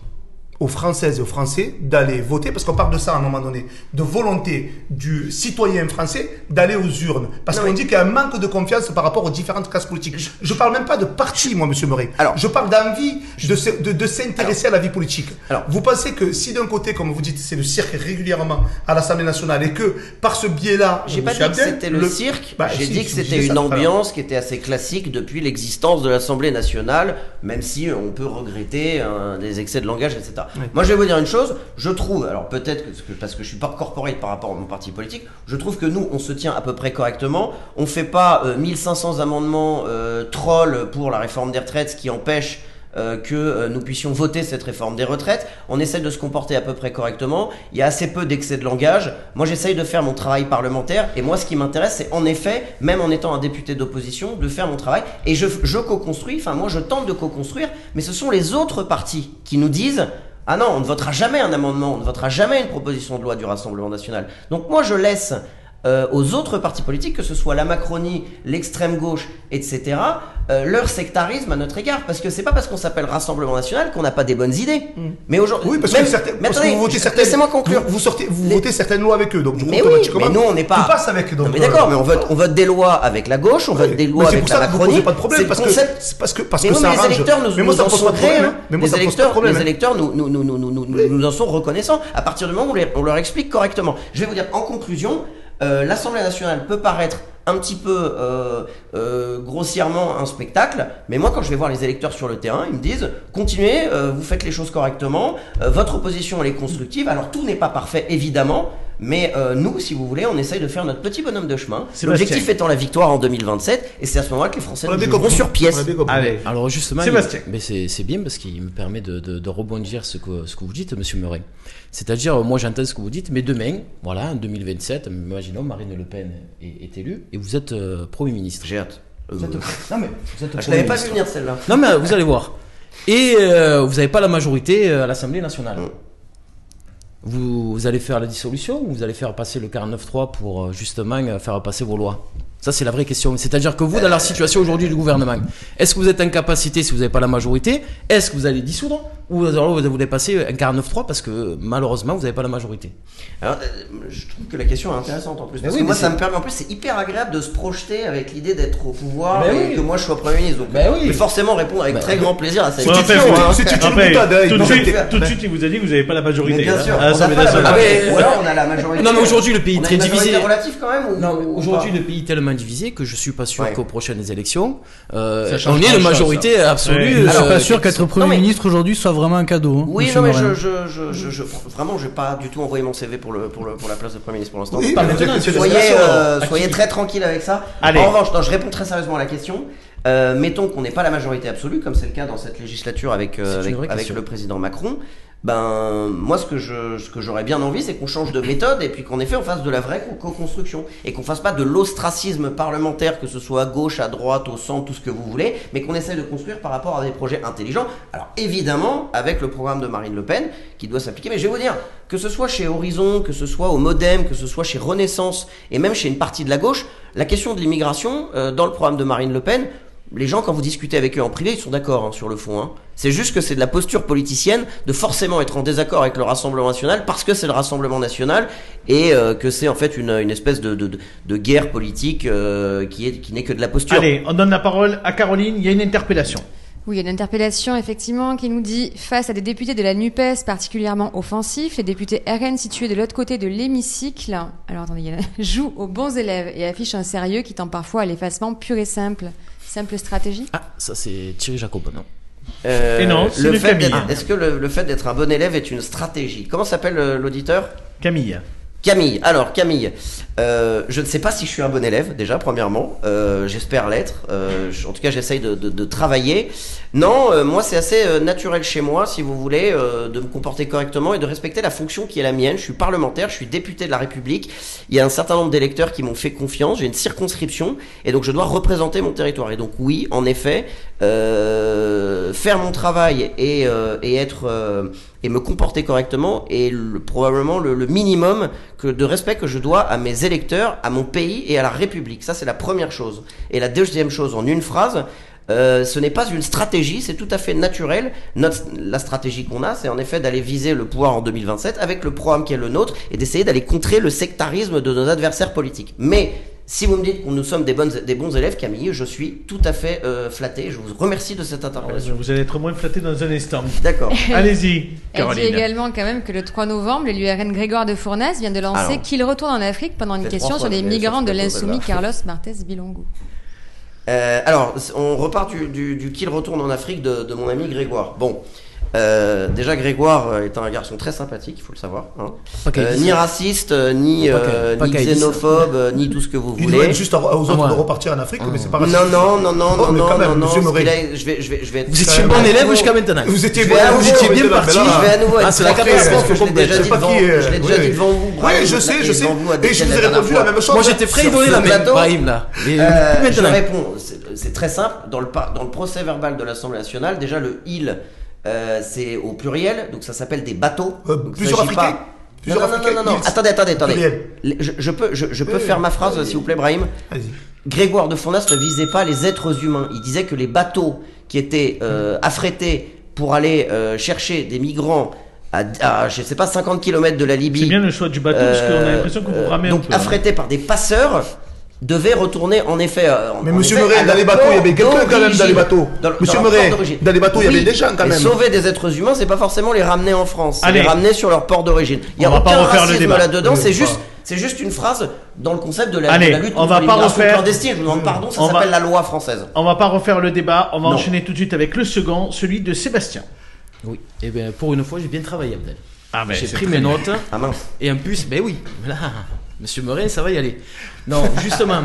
aux Françaises et aux Français d'aller voter, parce qu'on parle de ça à un moment donné, de volonté du citoyen français d'aller aux urnes. Parce qu'on dit qu'il y a un manque de confiance par rapport aux différentes classes politiques. Je parle même pas de parti, moi, monsieur Murray. Alors- je parle d'envie de, de, de s'intéresser à la vie politique. Alors- vous pensez que si d'un côté, comme vous dites, c'est le cirque régulièrement à l'Assemblée nationale et que par ce biais-là, J'ai pas dit monsieur que Abdel, c'était le, cirque, Bah, j'ai si, dit que c'était je une ambiance qui était assez classique depuis l'existence de l'Assemblée nationale, même si on peut regretter euh, des excès de langage, etc. Moi je vais vous dire une chose, je trouve, alors peut-être que, parce que je suis pas corporate par rapport à mon parti politique, je trouve que nous on se tient à peu près correctement, on fait pas euh, 1500 amendements euh, trolls pour la réforme des retraites, ce qui empêche euh, que euh, nous puissions voter cette réforme des retraites. On essaie de se comporter à peu près correctement. Il y a assez peu d'excès de langage. Moi, j'essaye de faire mon travail parlementaire. Et moi, ce qui m'intéresse, c'est en effet, même en étant un député d'opposition, de faire mon travail. Et je, je co-construis. Enfin, moi, je tente de co-construire. Mais ce sont les autres partis qui nous disent. Ah non, on ne votera jamais un amendement, on ne votera jamais une proposition de loi du Rassemblement national. Donc moi je laisse euh, aux autres partis politiques, que ce soit la Macronie, l'extrême gauche, etc., euh, leur sectarisme à notre égard. Parce que c'est pas parce qu'on s'appelle Rassemblement National qu'on n'a pas des bonnes idées. Mais aujourd'hui, Mm. Oui, parce même- que, certains, mais parce attendez, que vous votez certaines. Laissez-moi conclure. Vous, vous sortez, vous Les- votez certaines lois avec eux, donc Mais oui, automatiquement, mais nous on n'est pas. Passe avec. Donc, non, mais euh, d'accord, mais on vote, on vote des lois avec la gauche, on vote des lois avec pour la ça que vous Macronie. pas de problème C'est parce que c'est parce que parce mais que non, ça mais les arrange. électeurs nous, mais moi nous ça en pose sont pas de problème. créés, hein. Mais moi les électeurs, problème. les hein. électeurs nous, nous, nous, nous, nous, nous, nous en sont reconnaissants à partir du moment où on leur explique correctement. Je vais vous dire en conclusion, euh, l'Assemblée nationale peut paraître un petit peu euh, euh, grossièrement un spectacle, mais moi quand je vais voir les électeurs sur le terrain, ils me disent continuez, vous faites les choses correctement, votre opposition est constructive. Alors tout n'est pas parfait évidemment. Mais euh, nous, si vous voulez, on essaye de faire notre petit bonhomme de chemin. L'objectif étant la victoire en 2027, et c'est à ce moment-là que les Français nous compris. sur pièce. Allez. Alors justement, Sébastien. il- mais c'est bien parce qu'il me permet de, de, de rebondir ce que, ce que vous dites, Monsieur Murray. C'est-à-dire, euh, moi j'entends ce que vous dites, mais demain, voilà, en 2027, imaginons Marine Le Pen est, est élue et vous êtes euh, Premier ministre. J'ai hâte. Euh, Vous êtes- Non mais vous êtes ah, je l'avais pas vu venir celle-là. Non mais vous allez voir. Et euh, vous n'avez pas la majorité à l'Assemblée nationale. Vous, vous allez faire la dissolution ou vous allez faire passer le 49.3 pour euh, justement euh, faire passer vos lois? Ça c'est la vraie question. C'est-à-dire que vous, dans la situation aujourd'hui du gouvernement, est-ce que vous êtes en capacité, si vous n'avez pas la majorité, est-ce que vous allez dissoudre ou alors vous allez passer un 49.3 parce que malheureusement vous n'avez pas la majorité? Alors, euh, je trouve que la question est intéressante en plus. Parce oui, que mais moi, ça me permet, en plus, c'est hyper agréable de se projeter avec l'idée d'être au pouvoir et oui. que moi je sois Premier ministre. Donc, Ben oui. forcément répondre avec très grand plaisir à cette Ouais, question. C'est une Après, boutade, tout, de suite, arrêter. tout de suite, il vous a dit que vous n'avez pas la majorité Mais bien hein, sûr, on pas la majorité. Ah, mais- Ou alors on a la majorité. Non, mais aujourd'hui, le pays est très divisé. relative quand même mais aujourd'hui, le pays est tellement divisé que je suis pas sûr Ouais. qu'aux prochaines élections, euh, on pas ait une majorité ça. absolue. Ouais. Je suis Alors, pas euh, sûr qu'être Premier mais- ministre aujourd'hui soit vraiment un cadeau. hein, Oui, non, mais je, je, je, je, je- vraiment, j'ai pas du tout envoyé mon CV pour, le, pour, le, pour la place de Premier ministre pour l'instant. Oui, Pas Soyez, euh, soyez très tranquille avec ça. Allez. En revanche, non, je réponds très sérieusement à la question. Euh, mettons qu'on n'ait pas la majorité absolue, comme c'est le cas dans cette législature avec, euh, avec, avec le président Macron. Ben, moi, ce que je, j'aurais bien envie, c'est qu'on change de méthode et puis qu'en effet, on fasse de la vraie co- co-construction et qu'on fasse pas de l'ostracisme parlementaire, que ce soit à gauche, à droite, au centre, tout ce que vous voulez, mais qu'on essaie de construire par rapport à des projets intelligents. Alors, évidemment, avec le programme de Marine Le Pen, qui doit s'appliquer, mais je vais vous dire, que ce soit chez Horizon, que ce soit au Modem, que ce soit chez Renaissance et même chez une partie de la gauche, la question de l'immigration, euh, dans le programme de Marine Le Pen, les gens, quand vous discutez avec eux en privé, ils sont d'accord hein, sur le fond. hein. C'est juste que c'est de la posture politicienne de forcément être en désaccord avec le Rassemblement national parce que c'est le Rassemblement national et euh, que c'est en fait une, une espèce de, de, de- guerre politique euh, qui est qui n'est que de la posture. Allez, on donne la parole à Caroline. Il y a une interpellation. Oui, il y a une interpellation effectivement qui nous dit face à des députés de la NUPES particulièrement offensifs, les députés RN situés de l'autre côté de l'hémicycle, alors attendez, il y en a- jouent aux bons élèves et affichent un sérieux qui tend parfois à l'effacement pur et simple. Simple stratégie? Ah, ça c'est Thierry Jacob, non Euh, Et non, c'est le Camille. Est-ce que le, le fait d'être un bon élève est une stratégie? Comment s'appelle euh, l'auditeur? Camille. Camille. Alors Camille, euh, je ne sais pas si je suis un bon élève déjà premièrement. Euh, J'espère l'être. Euh, en tout cas, j'essaye de, de- de travailler. Non, euh, moi c'est assez euh, naturel chez moi, si vous voulez, euh, de me comporter correctement et de respecter la fonction qui est la mienne. Je suis parlementaire, je suis député de la République. Il y a un certain nombre d'électeurs qui m'ont fait confiance. J'ai une circonscription et donc je dois représenter mon territoire. Et donc oui, en effet, euh, faire mon travail et, euh, et être euh, et me comporter correctement est le- probablement le, le minimum que de respect que je dois à mes électeurs, à mon pays et à la République. Ça c'est la première chose. Et la deuxième chose, en une phrase, Euh, ce n'est pas une stratégie, c'est tout à fait naturel. Notre, la stratégie qu'on a, c'est en effet d'aller viser le pouvoir en 2027 avec le programme qui est le nôtre et d'essayer d'aller contrer le sectarisme de nos adversaires politiques. Mais si vous me dites que nous sommes des, bonnes, des bons élèves, Camille, je suis tout à fait euh, flatté. Je vous remercie de cette interpellation. Vous allez être moins flatté dans un instant. D'accord. Allez-y, Elle dit Caroline. également quand même que le 3 novembre, l'URN Grégoire de Fournas vient de lancer Alors. qu'il retourne en Afrique pendant une question sur les migrants de l'insoumis. Carlos Martez Bilongo. Euh, alors, on repart du, du, du qu'il retourne en Afrique de, de mon ami Grégoire. Bon, euh, déjà Grégoire euh, est un garçon très sympathique, il faut le savoir. hein. Euh, ni raciste, euh, ni, euh, xénophobe, ni tout ce que vous Il voulez. doit être juste à- aux autres Ouais. de repartir en Afrique, mais c'est pas Non, raciste. non, non, non, Oh, non, non, quand même, non, non, je vais, je vais, je vais être Vous étiez bon élève jusqu'à maintenant. Vous étiez bien, vous étiez bien parti. Je vais à nouveau Ah, être c'est la catastrophe que je l'ai déjà dit devant, je l'ai déjà dit devant vous. Oui, je sais, je sais. Et je vous ai répondu la même chose. Moi j'étais prêt à donner la même, Brahim là. Mais, je réponds, c'est très simple. Dans le, par- dans le procès verbal de l'Assemblée nationale, déjà le il, euh, c'est au pluriel, donc ça s'appelle des bateaux. Euh, Donc, plusieurs Africains pas- non, non, non, non, non, ils- attendez, attendez, attendez. Je, je peux, je, je peux Oui, faire ma phrase, s'il vous plaît, Brahim. Vas-y. Grégoire de Fournas ne visait pas les êtres humains. Il disait que les bateaux qui étaient euh, affrétés pour aller euh, chercher des migrants à, à, je sais pas, 50 km de la Libye. C'est bien le choix du bateau parce qu'on a euh, l'impression que vous euh, un donc peu. hein. affrétés par des passeurs devaient retourner en effet. euh, en- Mais en monsieur Murray, dans les bateaux, il y avait quelqu'un quand même dans les bateaux. Dans- Monsieur Murray, dans les bateaux, il y avait des gens quand et même. sauver des êtres humains, c'est pas forcément les ramener en France, c'est les ramener sur leur port d'origine. Il y a On va pas aucun racisme là-dedans, c'est juste, c'est juste une phrase dans le concept de la, Allez, de la lutte on contre va pas refaire- clandestine. Je vous demande pardon, ça On va- s'appelle la loi française. On va pas refaire le débat, on va Non. enchaîner tout de suite avec le second, celui de Sébastien. Oui, et bien pour une fois j'ai bien travaillé Abdel. Ah ben, J'ai pris mes notes Ah mince. et en plus, ben oui, là, Monsieur Murray, ça va y aller. Non, justement,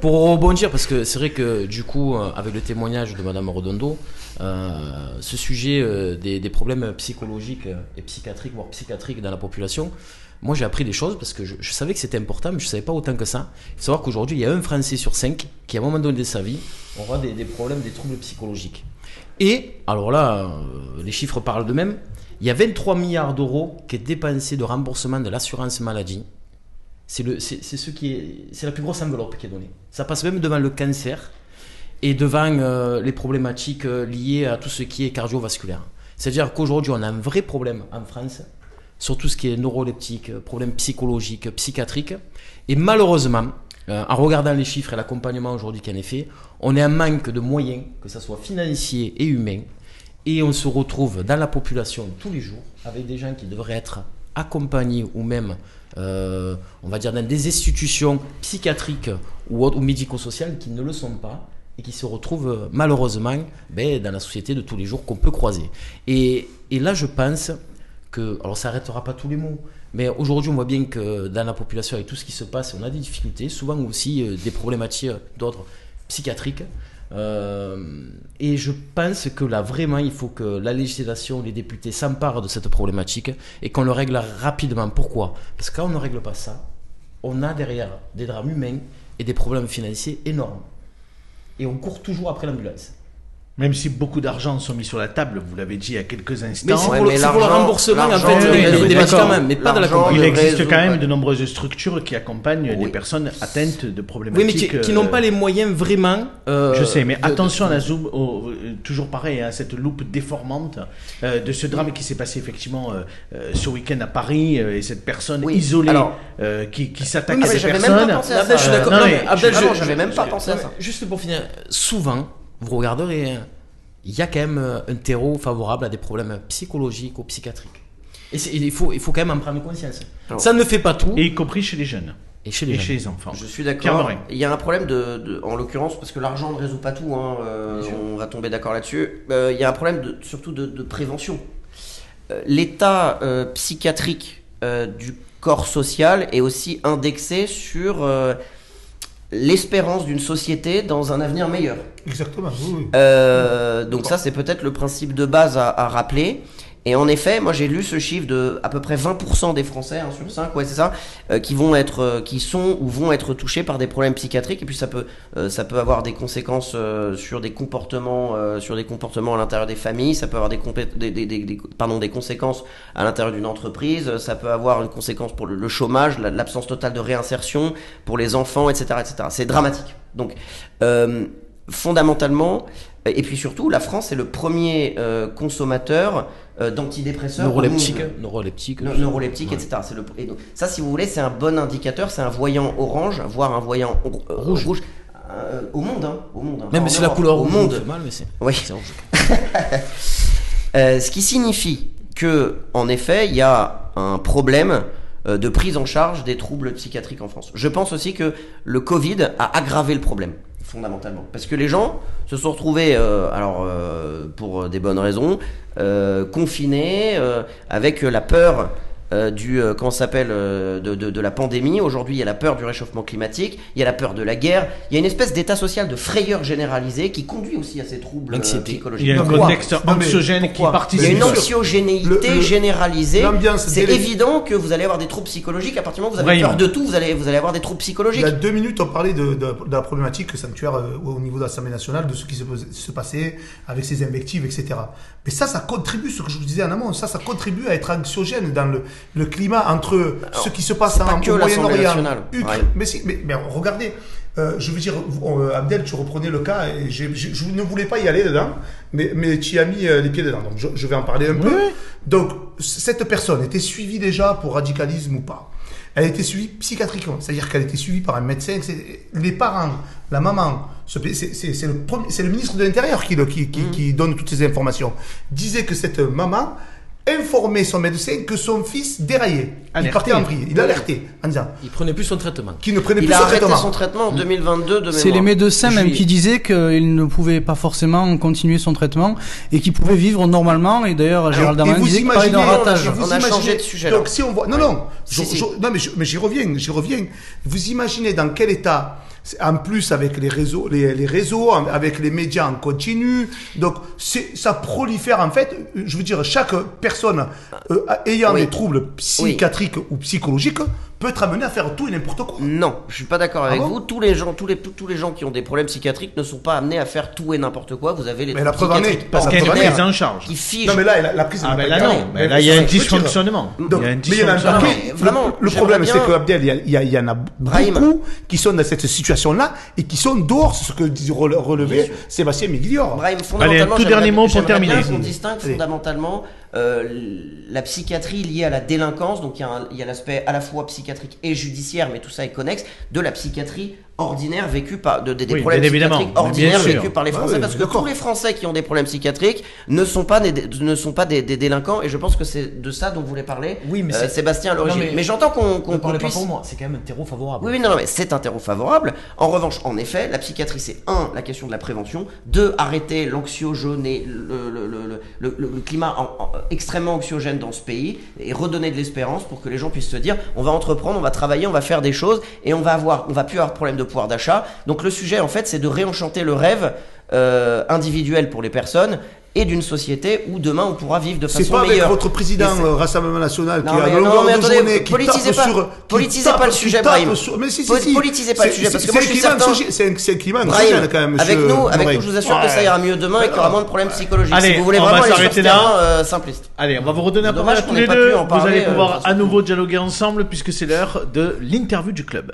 pour rebondir, parce que c'est vrai que du coup, euh, avec le témoignage de Madame Redondo, euh, ce sujet euh, des, problèmes psychologiques et psychiatriques, voire psychiatriques dans la population, moi j'ai appris des choses parce que je, savais que c'était important, mais je savais pas autant que ça. Il faut savoir qu'aujourd'hui, il y a un Français sur cinq qui, à un moment donné de sa vie, aura des, problèmes, des troubles psychologiques. Et, alors là, les chiffres parlent d'eux-mêmes, il y a 23 milliards d'euros qui est dépensé de remboursement de l'assurance maladie. C'est ce qui est, c'est la plus grosse enveloppe qui est donnée. Ça passe même devant le cancer et devant euh, les problématiques euh, liées à tout ce qui est cardiovasculaire. C'est-à-dire qu'aujourd'hui, on a un vrai problème en France sur tout ce qui est neuroleptique, problèmes psychologiques, psychiatriques. Et malheureusement, euh, en regardant les chiffres et l'accompagnement aujourd'hui qui en est fait, on est en manque de moyens, que ce soit financiers et humains. Et on se retrouve dans la population tous les jours avec des gens qui devraient être accompagnés ou même, euh, on va dire, dans des institutions psychiatriques ou, médico-sociales qui ne le sont pas et qui se retrouvent euh, malheureusement ben, dans la société de tous les jours qu'on peut croiser. Et, et là, je pense que, alors ça n'arrêtera pas tous les mots, mais aujourd'hui, on voit bien que dans la population, avec tout ce qui se passe, on a des difficultés, souvent aussi euh, des problématiques d'ordre psychiatrique. Euh, et je pense que là, vraiment, il faut que la législation, les députés s'emparent de cette problématique et qu'on le règle rapidement. Pourquoi? Parce que quand on ne règle pas ça, on a derrière des drames humains et des problèmes financiers énormes. Et on court toujours après l'ambulance. Même si beaucoup d'argent sont mis sur la table, vous l'avez dit il y a quelques Mais instants, c'est Ouais, pour, le- mais c'est pour le remboursement, en fait, oui, des, oui, des d'accord. médicaments, mais pas de la compagnie. il le existe quand même ouais. de nombreuses structures qui accompagnent des Oui. personnes atteintes de Oui, problématiques. mais qui, qui n'ont pas les moyens vraiment. euh, Je sais, mais de- attention à de- la zoom, au- euh, toujours pareil, à cette loupe déformante euh, de ce drame qui s'est passé effectivement euh, ce week-end à Paris euh, et cette personne Oui, isolée alors- euh, qui, qui s'attaque Oui, mais à ces même personnes. mais mais j'avais même pas pensé à ça. mais Juste pour finir, souvent, vous regarderez, hein, il y a quand même euh, un terreau favorable à des problèmes psychologiques ou psychiatriques. Et il faut, il faut quand même en prendre conscience. Alors- Ça ne fait pas tout. Et y compris chez les jeunes Et chez les et chez les enfants. Je suis d'accord. Il y a un problème de, de- en l'occurrence, parce que l'argent ne résout pas tout, hein, euh, on va tomber d'accord là-dessus. Euh, il y a un problème de, surtout de, de prévention. Euh, L'état euh, psychiatrique euh, du corps social est aussi indexé sur euh, l'espérance d'une société dans un avenir meilleur. Exactement, oui, oui. Euh, donc ça, c'est peut-être le principe de base à, à rappeler. Et en effet, moi j'ai lu ce chiffre de à peu près 20% des Français hein, sur 5, ouais c'est ça, euh, qui vont être, euh, qui sont ou vont être touchés par des problèmes psychiatriques. Et puis ça peut, euh, ça peut avoir des conséquences sur des comportements, sur des comportements à l'intérieur des familles. Ça peut avoir des, des, pardon, des conséquences à l'intérieur d'une entreprise. Ça peut avoir une conséquence pour le, le chômage, la- l'absence totale de réinsertion pour les enfants, etc., etc. C'est dramatique. Donc fondamentalement, Et puis surtout, la France est le premier euh, consommateur euh, d'antidépresseurs. au Neuroleptique, monde. neuroleptique. Neu- neuroleptique, etc. C'est le, et donc, ça, si vous voulez, c'est un bon indicateur, c'est un voyant orange, voire un voyant euh, rouge, euh, au monde, hein, au monde. hein, Même si la couleur au rouge monde. fait mal, mais c'est Oui. rouge. Ce qui signifie que, en effet, il y a un problème de prise en charge des troubles psychiatriques en France. Je pense aussi que le Covid a aggravé le problème fondamentalement. Parce que les gens se sont retrouvés euh, alors euh, pour des bonnes raisons euh, confinés avec la peur euh, du euh, comment ça s'appelle euh, de, de- de la pandémie aujourd'hui il y a la peur du réchauffement climatique il y a la peur de la guerre il y a une espèce d'état social de frayeur généralisée qui conduit aussi à ces troubles euh, psychologiques Il y a un Pourquoi contexte anxiogène qui pourquoi il y a participe. une anxiogénéité Le- le- généralisée. C'est évident que vous allez avoir des troubles psychologiques. À partir du moment où vous avez Vraiment. peur de tout, vous allez, vous allez avoir des troubles Il psychologiques. y a deux minutes, on parlait de, de- de la problématique sanctuaire euh, au niveau de l'Assemblée nationale, de ce qui se, se passait avec ses invectives, etc. Mais ça, ça contribue, ce que je vous disais en amont, ça, ça contribue à être anxiogène dans le, le climat entre ce qui se passe en, au Moyen-Orient. Ouais. Mais, si, mais, mais regardez, euh, je veux dire, euh, Abdel, tu reprenais le cas, et je ne voulais pas y aller dedans, mais, mais tu y as mis euh, les pieds dedans, donc je, je vais en parler un peu. Donc, cette personne était suivie déjà pour radicalisme ou pas? Elle a été suivie psychiatriquement, c'est-à-dire qu'elle a été suivie par un médecin. Les parents, la maman, ce- c'est le, ministre de l'Intérieur qui, le- qui, qui- qui donne toutes ces informations, disait que cette maman informait son médecin que son fils déraillait. Il Alerté. partait en vrille. Il alertait en disant Il prenait plus son traitement. qu'il ne prenait Il plus a son arrêté traitement. son traitement en 2022 de C'est les médecins même qui disaient qu'il ne pouvait pas forcément continuer son traitement et qu'il pouvait vivre normalement. Et d'ailleurs, Gérald Darmanin vous disait qu'il parlait d'un imaginez- ratage. On a imaginez- changé de sujet. Donc si on voit, non non, Si, je- si. je- non mais j'y reviens, j'y reviens. Vous imaginez dans quel état, en plus avec les réseaux, les, les réseaux, en- avec les médias en continu, donc ça prolifère en fait. Je veux dire, chaque personne euh, ayant Oui. des troubles psychiatriques ou psychologiques peut être amené à faire tout et n'importe quoi. Non, je suis pas d'accord avec Ah bon vous. Tous les gens, tous les tous les gens qui ont des problèmes psychiatriques ne sont pas amenés à faire tout et n'importe quoi. Vous avez les Mais la preuve en est, Parce qu'il y a une prise en charge. qui figent. Non mais là, la, la prise. Ah n'est ben là non, Mais mais là il y a un dysfonctionnement. Donc, il y mais il en a dysfonctionnement. mais mais vraiment, le, problème, bien- c'est que Abdel, il y, en a Brahim. beaucoup qui sont dans cette situation-là et qui sont dehors, ce que relevé Sébastien Miglior. Brahim, Allez, un tout dernier mot pour terminer. qu'on distingue fondamentalement la psychiatrie liée à la délinquance, donc il y a, un- il y a l'aspect à la fois psychiatrique et judiciaire, mais tout ça est connexe, de la psychiatrie ordinaire vécue par de- des, des Oui, problèmes psychiatriques ordinaires vécus par les Français, oui, parce que tous les Français qui ont des problèmes psychiatriques ne sont pas des, ne sont pas des, des délinquants, et je pense que c'est de ça dont vous voulez parler, Oui, mais euh, Sébastien à l'origine. Mais, mais- j'entends qu'on qu'on parlez pas puisse. pour moi, c'est quand même un terreau favorable. Oui, oui, non, non, mais c'est un terreau favorable. En revanche, en effet, la psychiatrie, c'est un, la question de la prévention, deux, arrêter l'anxiogène, le, le, le, le, le- le climat en- en- extrêmement anxiogène dans ce pays et redonner de l'espérance pour que les gens puissent se dire, on va entreprendre, on va travailler, on va faire des choses et on va avoir, on va plus avoir de problème de pouvoir d'achat. Donc le sujet, en fait, c'est de réenchanter le rêve euh, individuel pour les personnes et d'une société où demain on pourra vivre de C'est façon pas avec meilleure. votre président c'est- euh, Rassemblement National Non, qui a longueur mais de attendez, journée, qui politisez tape pas- sur, politisez tape- pas le sujet, Brahim. sur- mais si, si, si. politisez pas le C'est- sujet, parce c'est- que moi, c'est je un suis climat certain- anxiogène- C'est un, c'est un climat Brahim, anxiogène quand même, avec nous, avec nous, je vous assure que ça ira mieux demain et qu'il y aura moins de problèmes psychologiques. Allez, si vous voulez on vraiment va aller sur s'arrêter ce terrain euh, simpliste. Allez, on va vous redonner la parole à tous les pas deux. Vous allez euh, pouvoir ce à nouveau dialoguer ensemble puisque c'est l'heure de l'interview du club.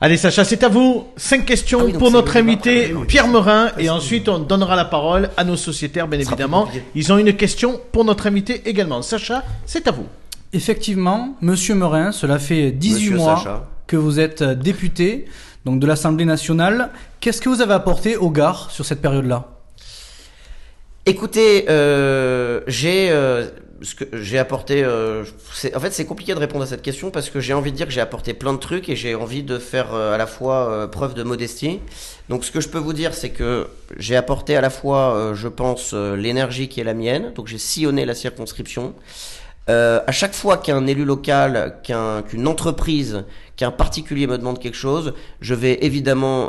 Allez Sacha, c'est à vous. Cinq questions Ah oui, pour notre invité Ah. Pierre Merin et ensuite on donnera la parole à nos sociétaires bien évidemment. Ils ont une question pour notre invité également. Sacha, c'est à vous. Effectivement, Monsieur Merin, cela fait 18 Monsieur mois Sacha. que vous êtes euh, député donc de l'Assemblée nationale. Qu'est-ce que vous avez apporté au Gard sur cette période-là? Écoutez, euh, j'ai euh, ce que j'ai apporté. euh, en fait, c'est compliqué de répondre à cette question parce que j'ai envie de dire que j'ai apporté plein de trucs et j'ai envie de faire euh, à la fois euh, preuve de modestie. Donc, ce que je peux vous dire, c'est que j'ai apporté à la fois, euh, je pense, l'énergie qui est la mienne. Donc, j'ai sillonné la circonscription. À chaque fois qu'un élu local, qu'un- qu'une entreprise, qu'un particulier me demande quelque chose, je vais évidemment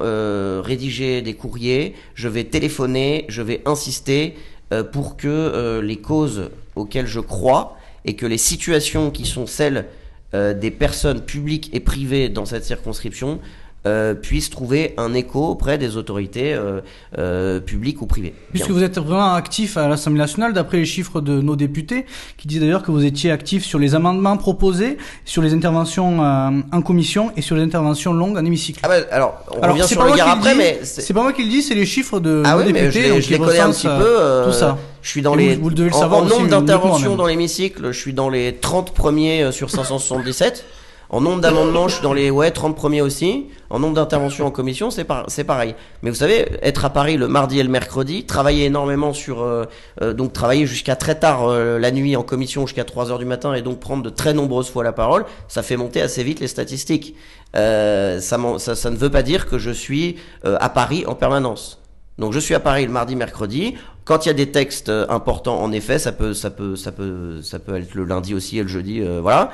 rédiger des courriers, je vais téléphoner, je vais insister pour que euh, les causes auxquelles je crois et que les situations qui sont celles euh, des personnes publiques et privées dans cette circonscription euh, puisse trouver un écho auprès des autorités euh, euh, publiques ou privées. Puisque Bien. vous êtes vraiment actif à l'Assemblée nationale, d'après les chiffres de nos députés, qui disent d'ailleurs que vous étiez actif sur les amendements proposés, sur les interventions euh, en commission et sur les interventions longues en hémicycle. Ah bah, alors, on Alors, revient sur pas le gars après, mais C'est pas moi qui le dis, c'est les chiffres de Ah nos oui, députés. je les, je les connais un petit euh, peu. euh, tout ça. Je suis dans les. vous- vous devez le en- savoir en, aussi, nombre d'interventions dans l'hémicycle, je suis dans les 30 premiers sur 577. En nombre d'amendements, je suis dans les ouais 30 premiers aussi. En nombre d'interventions en commission, c'est c'est pareil. Mais vous savez, être à Paris le mardi et le mercredi, travailler énormément sur euh, euh, donc travailler jusqu'à très tard euh, la nuit en commission jusqu'à 3 heures du matin et donc prendre de très nombreuses fois la parole, ça fait monter assez vite les statistiques. Euh, ça, ça, ça ne veut pas dire que je suis euh, à Paris en permanence. Donc je suis à Paris le mardi, mercredi. Quand il y a des textes importants, en effet, ça peut, ça peut, ça peut, ça peut être le lundi aussi et le jeudi, euh, voilà.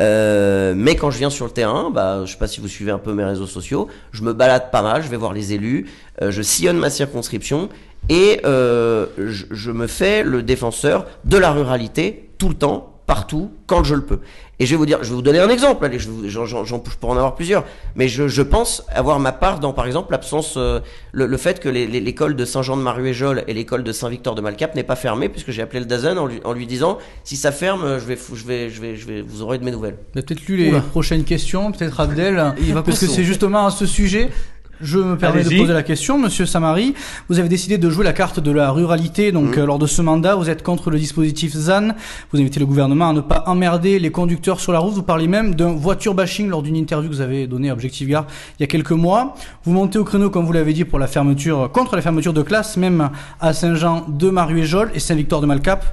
Euh, mais quand je viens sur le terrain, bah, je sais pas si vous suivez un peu mes réseaux sociaux, je me balade pas mal, je vais voir les élus, euh, je sillonne ma circonscription et euh, je, je me fais le défenseur de la ruralité tout le temps, partout, quand je le peux. Et je vais vous dire, je vais vous donner un exemple. Allez, je, vous- j'en, j'en, j'en- je pourrais en avoir plusieurs, mais je, je pense avoir ma part dans, par exemple, l'absence, euh, le, le fait que les- les- l'école de Saint-Jean-de-Maruéjol et l'école de Saint-Victor-de-Malcap n'est pas fermée, puisque j'ai appelé le Dazen en lui, en lui disant, si ça ferme, je vais, je vais, je vais, je vais, vous aurez de mes nouvelles. Vous avez peut-être lu les Oula. prochaines questions, peut-être Abdel, Il va parce que c'est justement à ce sujet. Je me permets de poser la question, Monsieur Samari. Vous avez décidé de jouer la carte de la ruralité, donc Mhm. euh, lors de ce mandat, vous êtes contre le dispositif ZAN. Vous invitez le gouvernement à ne pas emmerder les conducteurs sur la route. Vous parlez même d'un voiture bashing lors d'une interview que vous avez donnée à Objectif Gare il y a quelques mois. Vous montez au créneau, comme vous l'avez dit, pour la fermeture, contre la fermeture de classe, même à Saint-Jean de Maruéjol et Saint-Victor de Malcap.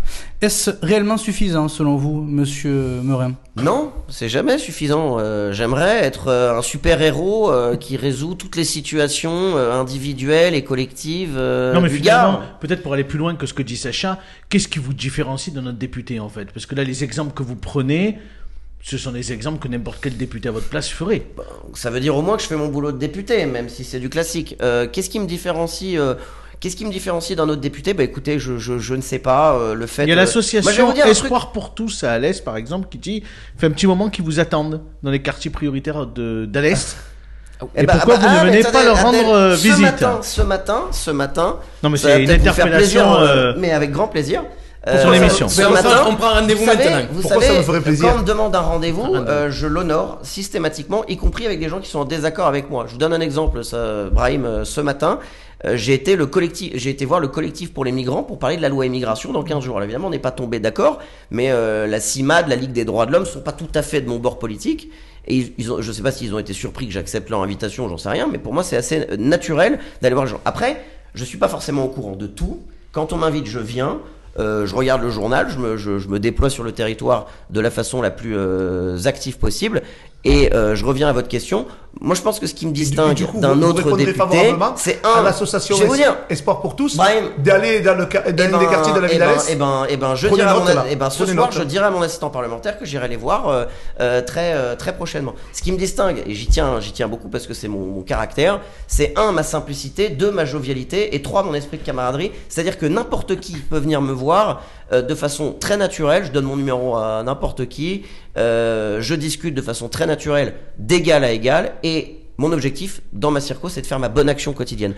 Est-ce réellement suffisant, selon vous, Monsieur Merin Non, c'est jamais suffisant. Euh, J'aimerais être euh, un super héros euh, qui résout toutes les situations euh, individuelles et collectives euh, Non mais du finalement, peut-être pour aller plus loin que ce que dit Sacha, qu'est-ce qui vous différencie de notre député en fait? Parce que là, les exemples que vous prenez, ce sont des exemples que n'importe quel député à votre place ferait. Ça veut dire au moins que je fais mon boulot de député, même si c'est du classique. Euh, Qu'est-ce qui me différencie euh, Qu'est-ce qui me différencie d'un autre député? Bah écoutez, je, je, je ne sais pas. euh, le fait. Il y a l'association un truc. Espoir pour tous à Alès, par exemple, qui dit fait un petit moment qu'ils vous attendent dans les quartiers prioritaires d'Alès. Et ben, pourquoi bah, vous ne ah, mais venez pas leur rendre, euh, ce visite matin, Ce matin, ce matin. Non mais c'est une interpellation. plaisir, euh, euh, mais avec grand plaisir. Pour son Euh, émission. Ce matin, on prend rendez-vous vous savez, maintenant. Vous Pourquoi savez, ça me ferait plaisir quand on me demande un rendez-vous, rendez-vous. euh, je l'honore systématiquement, y compris avec des gens qui sont en désaccord avec moi. Je vous donne un exemple, ça, Brahim, ce matin. euh, j'ai été le collectif, j'ai été voir le collectif pour les migrants pour parler de la loi immigration dans 15 jours. Alors évidemment, on n'est pas tombé d'accord, mais euh, la CIMAD, la Ligue des droits de l'homme, sont pas tout à fait de mon bord politique. Et ils, ont, je sais pas s'ils ont été surpris que j'accepte leur invitation, j'en sais rien, mais pour moi, c'est assez naturel d'aller voir les gens. Après, je suis pas forcément au courant de tout. Quand on m'invite, je viens. Euh, je regarde le journal, je me, je, je me déploie sur le territoire de la façon la plus euh, active possible. Et euh, je reviens à votre question. Moi, je pense que ce qui me distingue d'un autre député, c'est un. l'association. Espoir pour tous d'aller dans, le, dans Eh les ben, quartiers de la eh ville ben, d'Alès eh ben, eh ben, je dirai note, mon, eh ben, ce soir, note, je dirai à mon assistant parlementaire que j'irai les voir euh, euh, très, euh, très prochainement. Ce qui me distingue, et j'y tiens, j'y tiens beaucoup parce que c'est mon, mon caractère, c'est un, ma simplicité, deux, ma jovialité, et trois, mon esprit de camaraderie. C'est-à-dire que n'importe qui peut venir me voir euh, de façon très naturelle. Je donne mon numéro à n'importe qui. Euh, je discute de façon très naturelle, d'égal à égal, et mon objectif dans ma circo, c'est de faire ma bonne action quotidienne.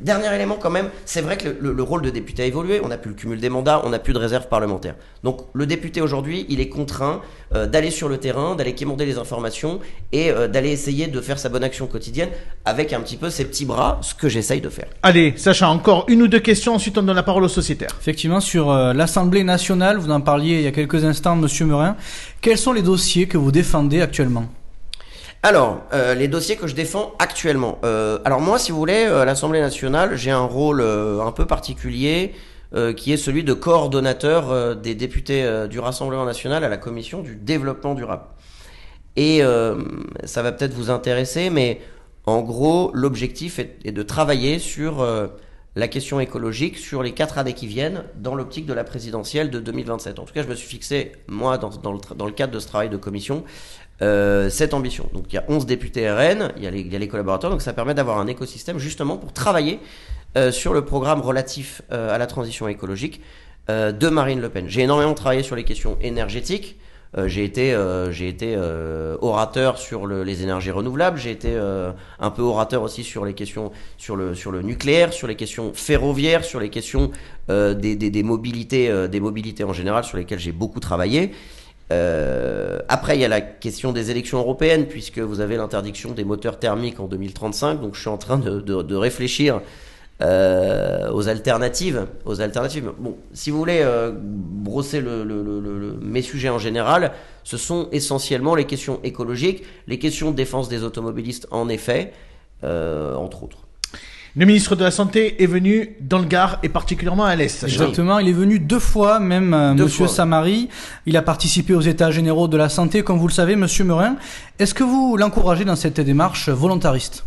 Dernier élément quand même, c'est vrai que le, le- le rôle de député a évolué, on n'a plus le cumul des mandats, on n'a plus de réserve parlementaire. Donc le député aujourd'hui, il est contraint euh, d'aller sur le terrain, d'aller quémander les informations et euh, d'aller essayer de faire sa bonne action quotidienne avec un petit peu ses petits bras, ce que j'essaye de faire. Allez, Sacha, encore une ou deux questions, ensuite on donne la parole aux sociétaires. Effectivement, sur euh, l'Assemblée nationale, vous en parliez il y a quelques instants, Monsieur Merin. Quels sont les dossiers que vous défendez actuellement? Alors, euh, les dossiers que je défends actuellement. Euh, alors moi, si vous voulez, euh, à l'Assemblée nationale, j'ai un rôle un peu particulier qui est celui de coordonnateur des députés du Rassemblement national à la commission du développement durable. Et ça va peut-être vous intéresser, mais en gros, l'objectif est, de travailler sur la question écologique sur les quatre années qui viennent dans l'optique de la présidentielle de 2027. En tout cas, je me suis fixé, moi, dans le cadre de ce travail de commission, euh, cette ambition. Donc il y a 11 députés RN, il y a les, il y a les collaborateurs, donc ça permet d'avoir un écosystème justement pour travailler euh, sur le programme relatif euh, à la transition écologique euh, de Marine Le Pen. J'ai énormément travaillé sur les questions énergétiques. Euh, j'ai été, été orateur sur le- les énergies renouvelables. J'ai été un peu orateur aussi sur les questions sur le sur le nucléaire, sur les questions ferroviaires, sur les questions des, des, des mobilités, des mobilités en général, sur lesquelles j'ai beaucoup travaillé. Euh, après, il y a la question des élections européennes, puisque vous avez l'interdiction des moteurs thermiques en 2035. Donc, je suis en train de, de, de réfléchir euh, aux alternatives. Aux alternatives. Bon, si vous voulez euh, brosser le, le- le- mes sujets en général, ce sont essentiellement les questions écologiques, les questions de défense des automobilistes, en effet, euh, entre autres. Le ministre de la Santé est venu dans le Gard et particulièrement à l'Est. Exactement, il est venu deux fois, même euh, Deux Monsieur fois. Samari. Il a participé aux États généraux de la santé, comme vous le savez, Monsieur Merin. Est-ce que vous l'encouragez dans cette démarche volontariste?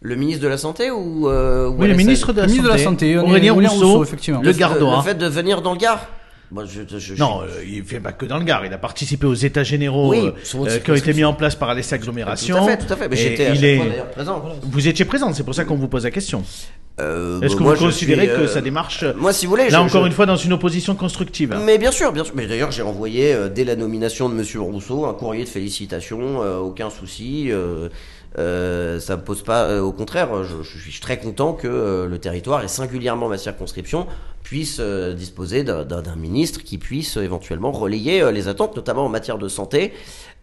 Le ministre de la Santé ou, euh, ou Oui, le LSL? ministre de la Ministre de Santé, la Santé, on est- Aurélien Aurélien Rousseau, Rousseau, effectivement. le Le- Gardois. Le fait de venir dans le Gard? Moi, je, je- je- Non, euh, il fait pas que dans le Gard. Il a participé aux États généraux Oui, euh, euh, qui ont été mis en place par les Tout agglomérations. à fait, tout à fait. Mais j'étais est- présent. Vous étiez présent, c'est pour ça qu'on vous pose la question. Euh, Est-ce bah, que vous considérez suis, que sa démarche, Moi, si vous voulez, là je- encore je- une fois, dans une opposition constructive Mais bien sûr, bien sûr. Mais d'ailleurs, j'ai envoyé euh, dès la nomination de Monsieur Rousseau un courrier de félicitations, aucun souci. Euh, ça me pose pas. au contraire, je, je suis très content que le territoire et singulièrement ma circonscription puisse euh, disposer d'un- ministre qui puisse euh, éventuellement relayer euh, les attentes, notamment en matière de santé.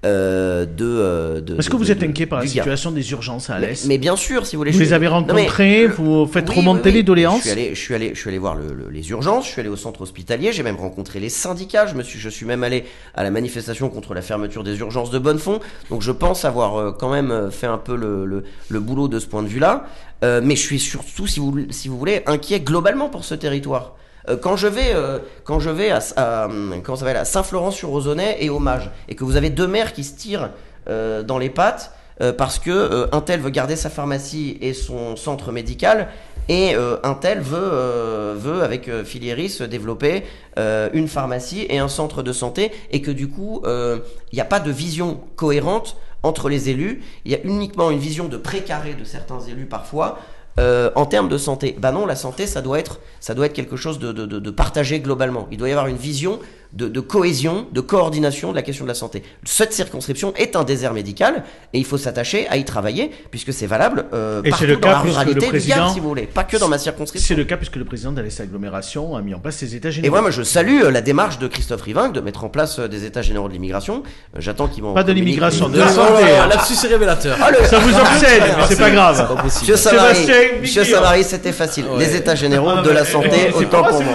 Euh, de, de, Est-ce que vous de- êtes inquiet par la situation des urgences à mais, l'Est mais bien sûr, si vous voulez. Vous je les avez mais- rencontrés, vous faites oui, remonter oui, oui. les doléances Je suis allé, je suis allé, je suis allé voir le- le- les urgences, je suis allé au centre hospitalier, j'ai même rencontré les syndicats, je me suis, je suis même allé à la manifestation contre la fermeture des urgences de Bonnefond. Donc je pense avoir quand même fait un peu le, le, le boulot de ce point de vue-là. Euh, mais je suis surtout, si vous, si vous voulez, inquiet globalement pour ce territoire. Euh, Quand je vais, euh, quand je vais à, à, Saint-Florent-sur-Ozonais et au Mage, et que vous avez deux maires qui se tirent dans les pattes parce que un tel veut garder sa pharmacie et son centre médical et un tel veut, veut avec euh, Filieris développer une pharmacie et un centre de santé et que du coup il n'y a pas de vision cohérente entre les élus, il y a uniquement une vision de précaré de certains élus parfois euh, en termes de santé. Bah non, la santé, ça doit être, ça doit être quelque chose de, de, de, de partagé globalement. Il doit y avoir une vision de, de cohésion, de coordination de la question de la santé. Cette circonscription est un désert médical et il faut s'attacher à y travailler puisque c'est valable euh, Et c'est partout le dans cas la puisque le ruralité du président- Gard, si vous voulez, pas que dans ma circonscription. C'est le cas puisque le président de l'Est Agglomération a mis en place ses états Et généraux. moi, moi, je salue euh, la démarche de Christophe Rivingue de mettre en place euh, des états généraux de l'immigration. Euh, J'attends qu'il m'en Pas de l'immigration, une- de la Ah, santé. voilà, là c'est révélateur. Ah, le- Ça vous obsède, mais c'est pas grave. Monsieur Savary, Monsieur. Savary, c'était facile. Ouais. Les états généraux Ah, de la santé, c'est autant pas pour moi.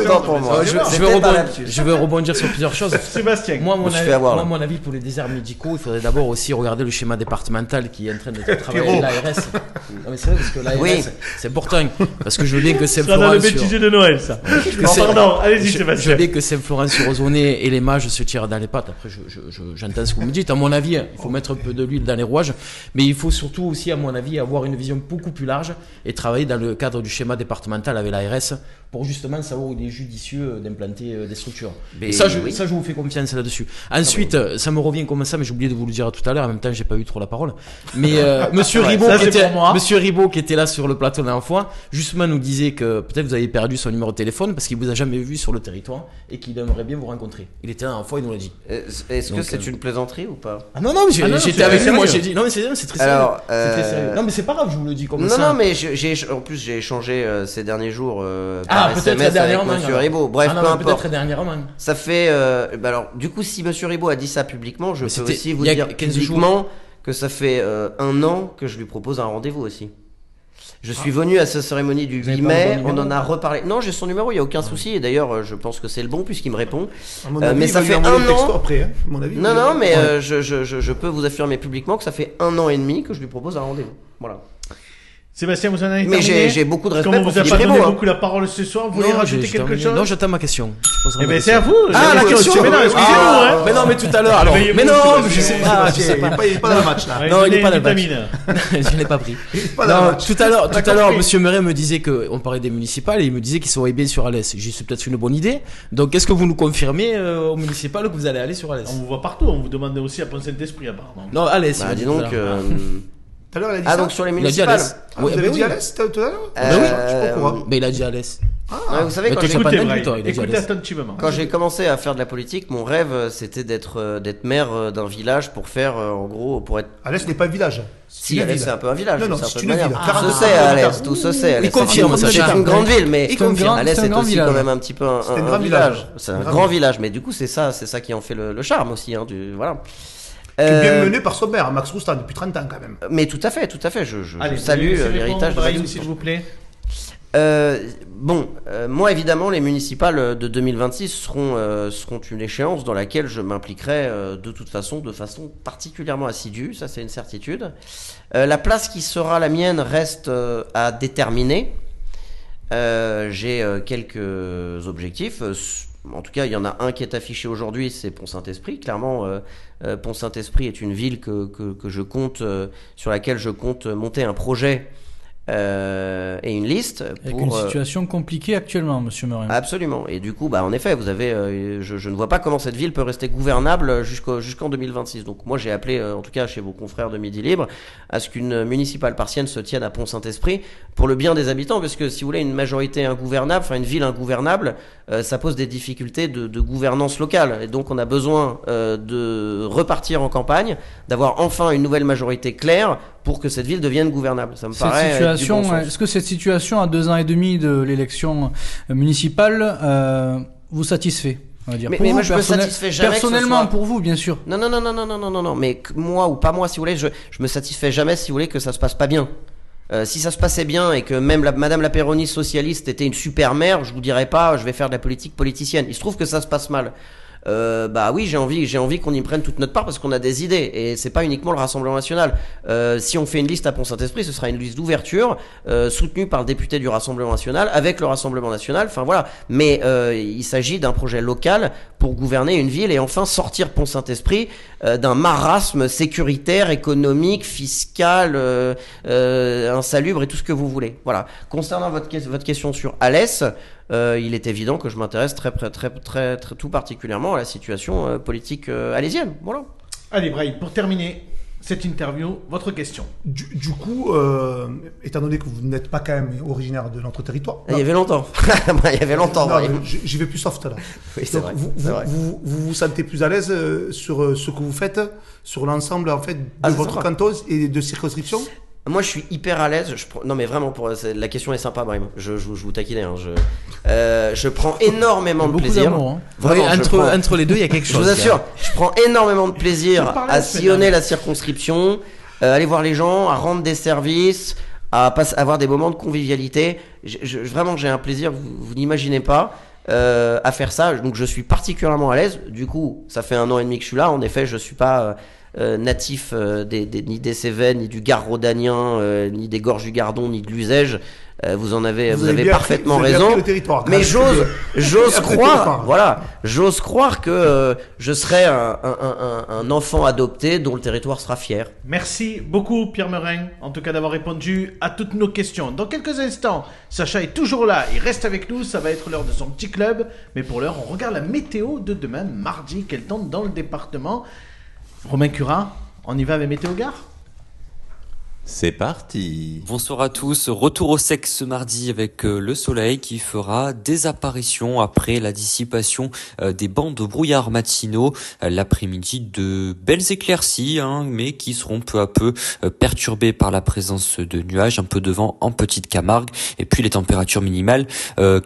Autant pour moi. Je, vais pas rebondir, là-dessus. Je vais rebondir sur plusieurs choses. Sébastien. Moi, mon avis, avoir, moi, mon avis pour les déserts médicaux, il faudrait d'abord aussi regarder le schéma départemental qui est en train d'être travaillé l'ARS. Non, mais c'est vrai, parce que l'ARS, Oui. c'est important. Parce que je veux bien que le sur- bêtisier de Noël, ça. c'est- pardon, allez-y, je, je Sébastien. veux bien que Saint-Florent-sur-Ozonais et les mages se tirent dans les pattes. Après, je, je, je- j'entends ce que vous me dites. À mon avis, il faut mettre un peu de l'huile dans les rouages. Mais il faut surtout aussi, à mon avis, avoir une vision beaucoup plus large et travailler dans le cadre du schéma départemental avec l'ARS pour justement savoir où il est judicieux d'implanter euh, des structures. Mais Et ça, je, oui. ça, je vous fais confiance là-dessus. Ensuite, euh, ça me revient comme ça, mais j'ai oublié de vous le dire tout à l'heure. En même temps, j'ai pas eu trop la parole. Mais euh, Monsieur Ouais, Ribot, ça, qui était. Monsieur Ribot, qui était là sur le plateau la dernière fois, justement nous disait que peut-être vous avez perdu son numéro de téléphone parce qu'il vous a jamais vu sur le territoire et qu'il aimerait bien vous rencontrer. Il était là la dernière fois, il nous l'a dit. Euh, Est-ce que c'est euh, une plaisanterie ou pas? Ah non non, mais Ah non, j'étais avec lui, moi j'ai dit non mais c'est très sérieux. C'est très euh, sérieux. Non mais c'est pas grave, je vous le dis comme Non, ça. non, mais j'ai, j'ai- en plus j'ai échangé euh, ces derniers jours euh, ah peut-être SMS avec dernièrement. Monsieur. Ribot. Bref, Ah non, peu importe. Peut-être dernièrement. Ça fait. euh, bah alors, du coup, si Monsieur Ribot a dit ça publiquement, je Mais peux aussi vous dire 15 publiquement que ça fait euh, un an que je lui propose un rendez-vous aussi. Je suis venu à sa cérémonie du Vous avez 8 pas le mai, bon on en a reparlé. Non, j'ai son numéro, il n'y a aucun souci. Et d'ailleurs, euh, je pense que c'est le bon puisqu'il me répond. Euh, mais ça fait un an. après, hein, mon avis. Non, non, mais Ouais. euh, je, je, je, je peux vous affirmer publiquement que ça fait un an et demi que je lui propose un rendez-vous. Voilà. Sébastien, vous en avez Mais terminé j'ai j'ai beaucoup de Comme respect on pour vous a Philippe pas donné hein. beaucoup la parole ce soir, vous voulez Non, rajouter j'ai- quelque terminé. chose Non, j'attends ma question. Je poserai Eh ma ben c'est question. à vous. Ah, la question. Mais non, excusez-nous. Ah, hein. Mais non, mais tout à l'heure. Alors, mais non, je sais pas, je sais il pas. il est pas dans le match là. Ouais, Non, il est donnez pas une dans le match. vitamine. je l'ai pas pris. pas dans le Non, match. tout à l'heure, tout à l'heure, compris. Monsieur Meret me disait que on parlait des municipales et il me disait qu'il serait bien sur Alès. J'ai dit, c'est peut-être une bonne idée. Donc, est-ce que vous nous confirmez euh, au municipal que vous allez aller sur Alès? On vous voit partout, on vous demandait aussi à Pont-Saint-Esprit apparemment. Non, Alès. il Bah, m'a dis dit tout à donc. l'heure. euh, Tout à l'heure, il a dit Ah, ça donc sur les Il a dit municipales. Alès. Ah, vous Ouais, avez bah dit oui. l'Est tout à l'heure? Euh, Ah oui, je pas courant. Mais il a dit Alès. Ouais, vous savez, Mais quand j'ai capable Écoutez, Pas Brahim, du tout, il a dit écoutez à l'aise. attentivement. Quand j'ai commencé à faire de la politique, mon rêve euh, c'était d'être euh, d'être maire euh, d'un village pour faire euh, en gros pour être Alès n'est pas un village. si Alès c'est un peu un village, Non, non, c'est un c'est peu une manière. ville. Tout 42 se sait à Alès, tout se sait. Alès, confirme, c'est Sacha. une grande ville, mais Il confirme. Alès C'est un grand aussi village. quand même un petit peu un, C'est un un grand village. village. C'est un Un grand grand village, mais du coup c'est ça, c'est ça qui en fait le, le charme aussi, hein, du voilà. Qui est bien Euh, mené par son père, Max Roustan, depuis 30 ans quand même. mais tout à fait, tout à fait. Je, je- je Allez, salue laissez euh, l'héritage de Brahim, Max s'il vous plaît. Euh, bon, euh, moi évidemment, les municipales de 2026 seront, euh, seront une échéance dans laquelle je m'impliquerai euh, de toute façon, de façon particulièrement assidue, ça c'est une certitude. Euh, la place qui sera la mienne reste euh, à déterminer. Euh, J'ai euh, quelques objectifs. En tout cas, il y en a un qui est affiché aujourd'hui, c'est Pont-Saint-Esprit. Clairement, euh, euh, Pont-Saint-Esprit est une ville que je compte, euh, sur laquelle je compte monter un projet euh, et une liste Avec pour, une euh, situation compliquée actuellement, monsieur Morin. Absolument. Et du coup, bah, en effet, vous avez, euh, je, je ne vois pas comment cette ville peut rester gouvernable jusqu'en 2026. Donc, moi, j'ai appelé, euh, en tout cas chez vos confrères de Midi Libre, à ce qu'une municipale partienne se tienne à Pont-Saint-Esprit pour le bien des habitants, parce que si vous voulez, une majorité ingouvernable, enfin une ville ingouvernable, ça pose des difficultés de, de gouvernance locale. Et donc, on a besoin de repartir en campagne, d'avoir enfin une nouvelle majorité claire pour que cette ville devienne gouvernable. Ça me cette paraît. Euh, bon est-ce que cette situation à deux ans et demi de l'élection euh, municipale euh, vous satisfait on va dire? Mais, mais vous, moi, je personnel... me satisfais jamais. Personnellement, soit... pour vous, bien sûr. Non, non, non, non, non, non, non, non, Mais moi ou pas moi, si vous voulez, je, je me satisfais jamais, si vous voulez, que ça se passe pas bien. Euh, si ça se passait bien et que même la, Madame la socialiste était une super mère, je vous dirais pas, je vais faire de la politique politicienne. Il se trouve que ça se passe mal. Euh, bah oui, j'ai envie, j'ai envie qu'on y prenne toute notre part parce qu'on a des idées et c'est pas uniquement le Rassemblement national. Euh, si on fait une liste à Pont-Saint-Esprit, ce sera une liste d'ouverture euh, soutenue par le député du Rassemblement national avec le Rassemblement national. Enfin voilà, mais euh, il s'agit d'un projet local pour gouverner une ville et enfin sortir Pont-Saint-Esprit euh, d'un marasme sécuritaire, économique, fiscal, euh, insalubre et tout ce que vous voulez. Voilà. Concernant votre, votre question sur Alès, euh, il est évident que je m'intéresse très, très, très, très, très- tout particulièrement à la situation euh, politique euh, alésienne. Voilà. Allez, Brahim, pour terminer cette interview, votre question. Du, du coup, euh, étant donné que vous n'êtes pas quand même originaire de notre territoire, Il y avait longtemps. il y avait longtemps. J'y vais plus soft là. Oui, c'est Donc, vrai. Vous, c'est vous, vrai. vous, vous vous sentez plus à l'aise sur ce que vous faites, sur l'ensemble en fait de Ah, c'est votre canton et de circonscription Moi, je suis hyper à l'aise. Je prends- Non, mais vraiment, pour... la question est sympa, Brahim. Je, je, je vous taquinais. hein. Je... Euh, je prends énormément de plaisir. hein. Vraiment, Oui, je entre, prends- entre les deux, il y a quelque Je chose. vous assure, je prends énormément de plaisir à sillonner la circonscription, euh, aller voir les gens, à rendre des services, à pas- avoir des moments de convivialité. Je- je- vraiment, j'ai un plaisir, vous, vous n'imaginez pas, euh, à faire ça. Donc, je suis particulièrement à l'aise. Du coup, ça fait un an et demi que je suis là. En effet, je suis pas euh, euh, natif euh, des, des- ni des Cévennes, ni du Gard rhodanien, euh, ni des Gorges du Gardon, ni de l'Uzège. Euh, vous en avez, vous, avez, parfaitement appris- vous avez raison. mais j'ose, j'ose croire, voilà, j'ose croire que euh, je serai un, un- un- un enfant adopté dont le territoire sera fier. Merci beaucoup, Pierre Merin, en tout cas d'avoir répondu à toutes nos questions. Dans quelques instants, Sacha est toujours là, il reste avec nous, ça va être l'heure de son petit club. Mais pour l'heure, on regarde la météo de demain, mardi, quelle tente dans le département. Romain Curat, on y va avec Météo Gare? C'est parti. Bonsoir à tous. Retour au sec ce mardi avec euh, le soleil qui fera des apparitions après la dissipation euh, des bancs de brouillard matinaux. Euh, L'après-midi de belles éclaircies, hein, mais qui seront peu à peu perturbées par la présence de nuages, un peu de vent en petite Camargue. Et puis les températures minimales,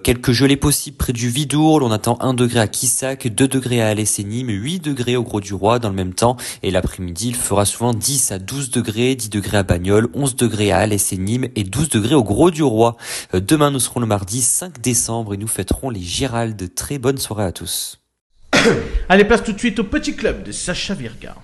quelques gelées possibles près du Vidourle. On attend 1 degré à Quissac, 2 degrés à Alès et Nîmes, 8 degrés au Gros du Roi dans le même temps. Et l'après-midi, il fera souvent 10 à 12 degrés, 10 degrés à Bagnols, 11 degrés à Alès et Nîmes et 12 degrés au Gros du Roi. Euh, Demain, nous serons le mardi 5 décembre et nous fêterons les Géraldes. Très bonne soirée à tous. Allez, place tout de suite au petit club de Sacha Virga.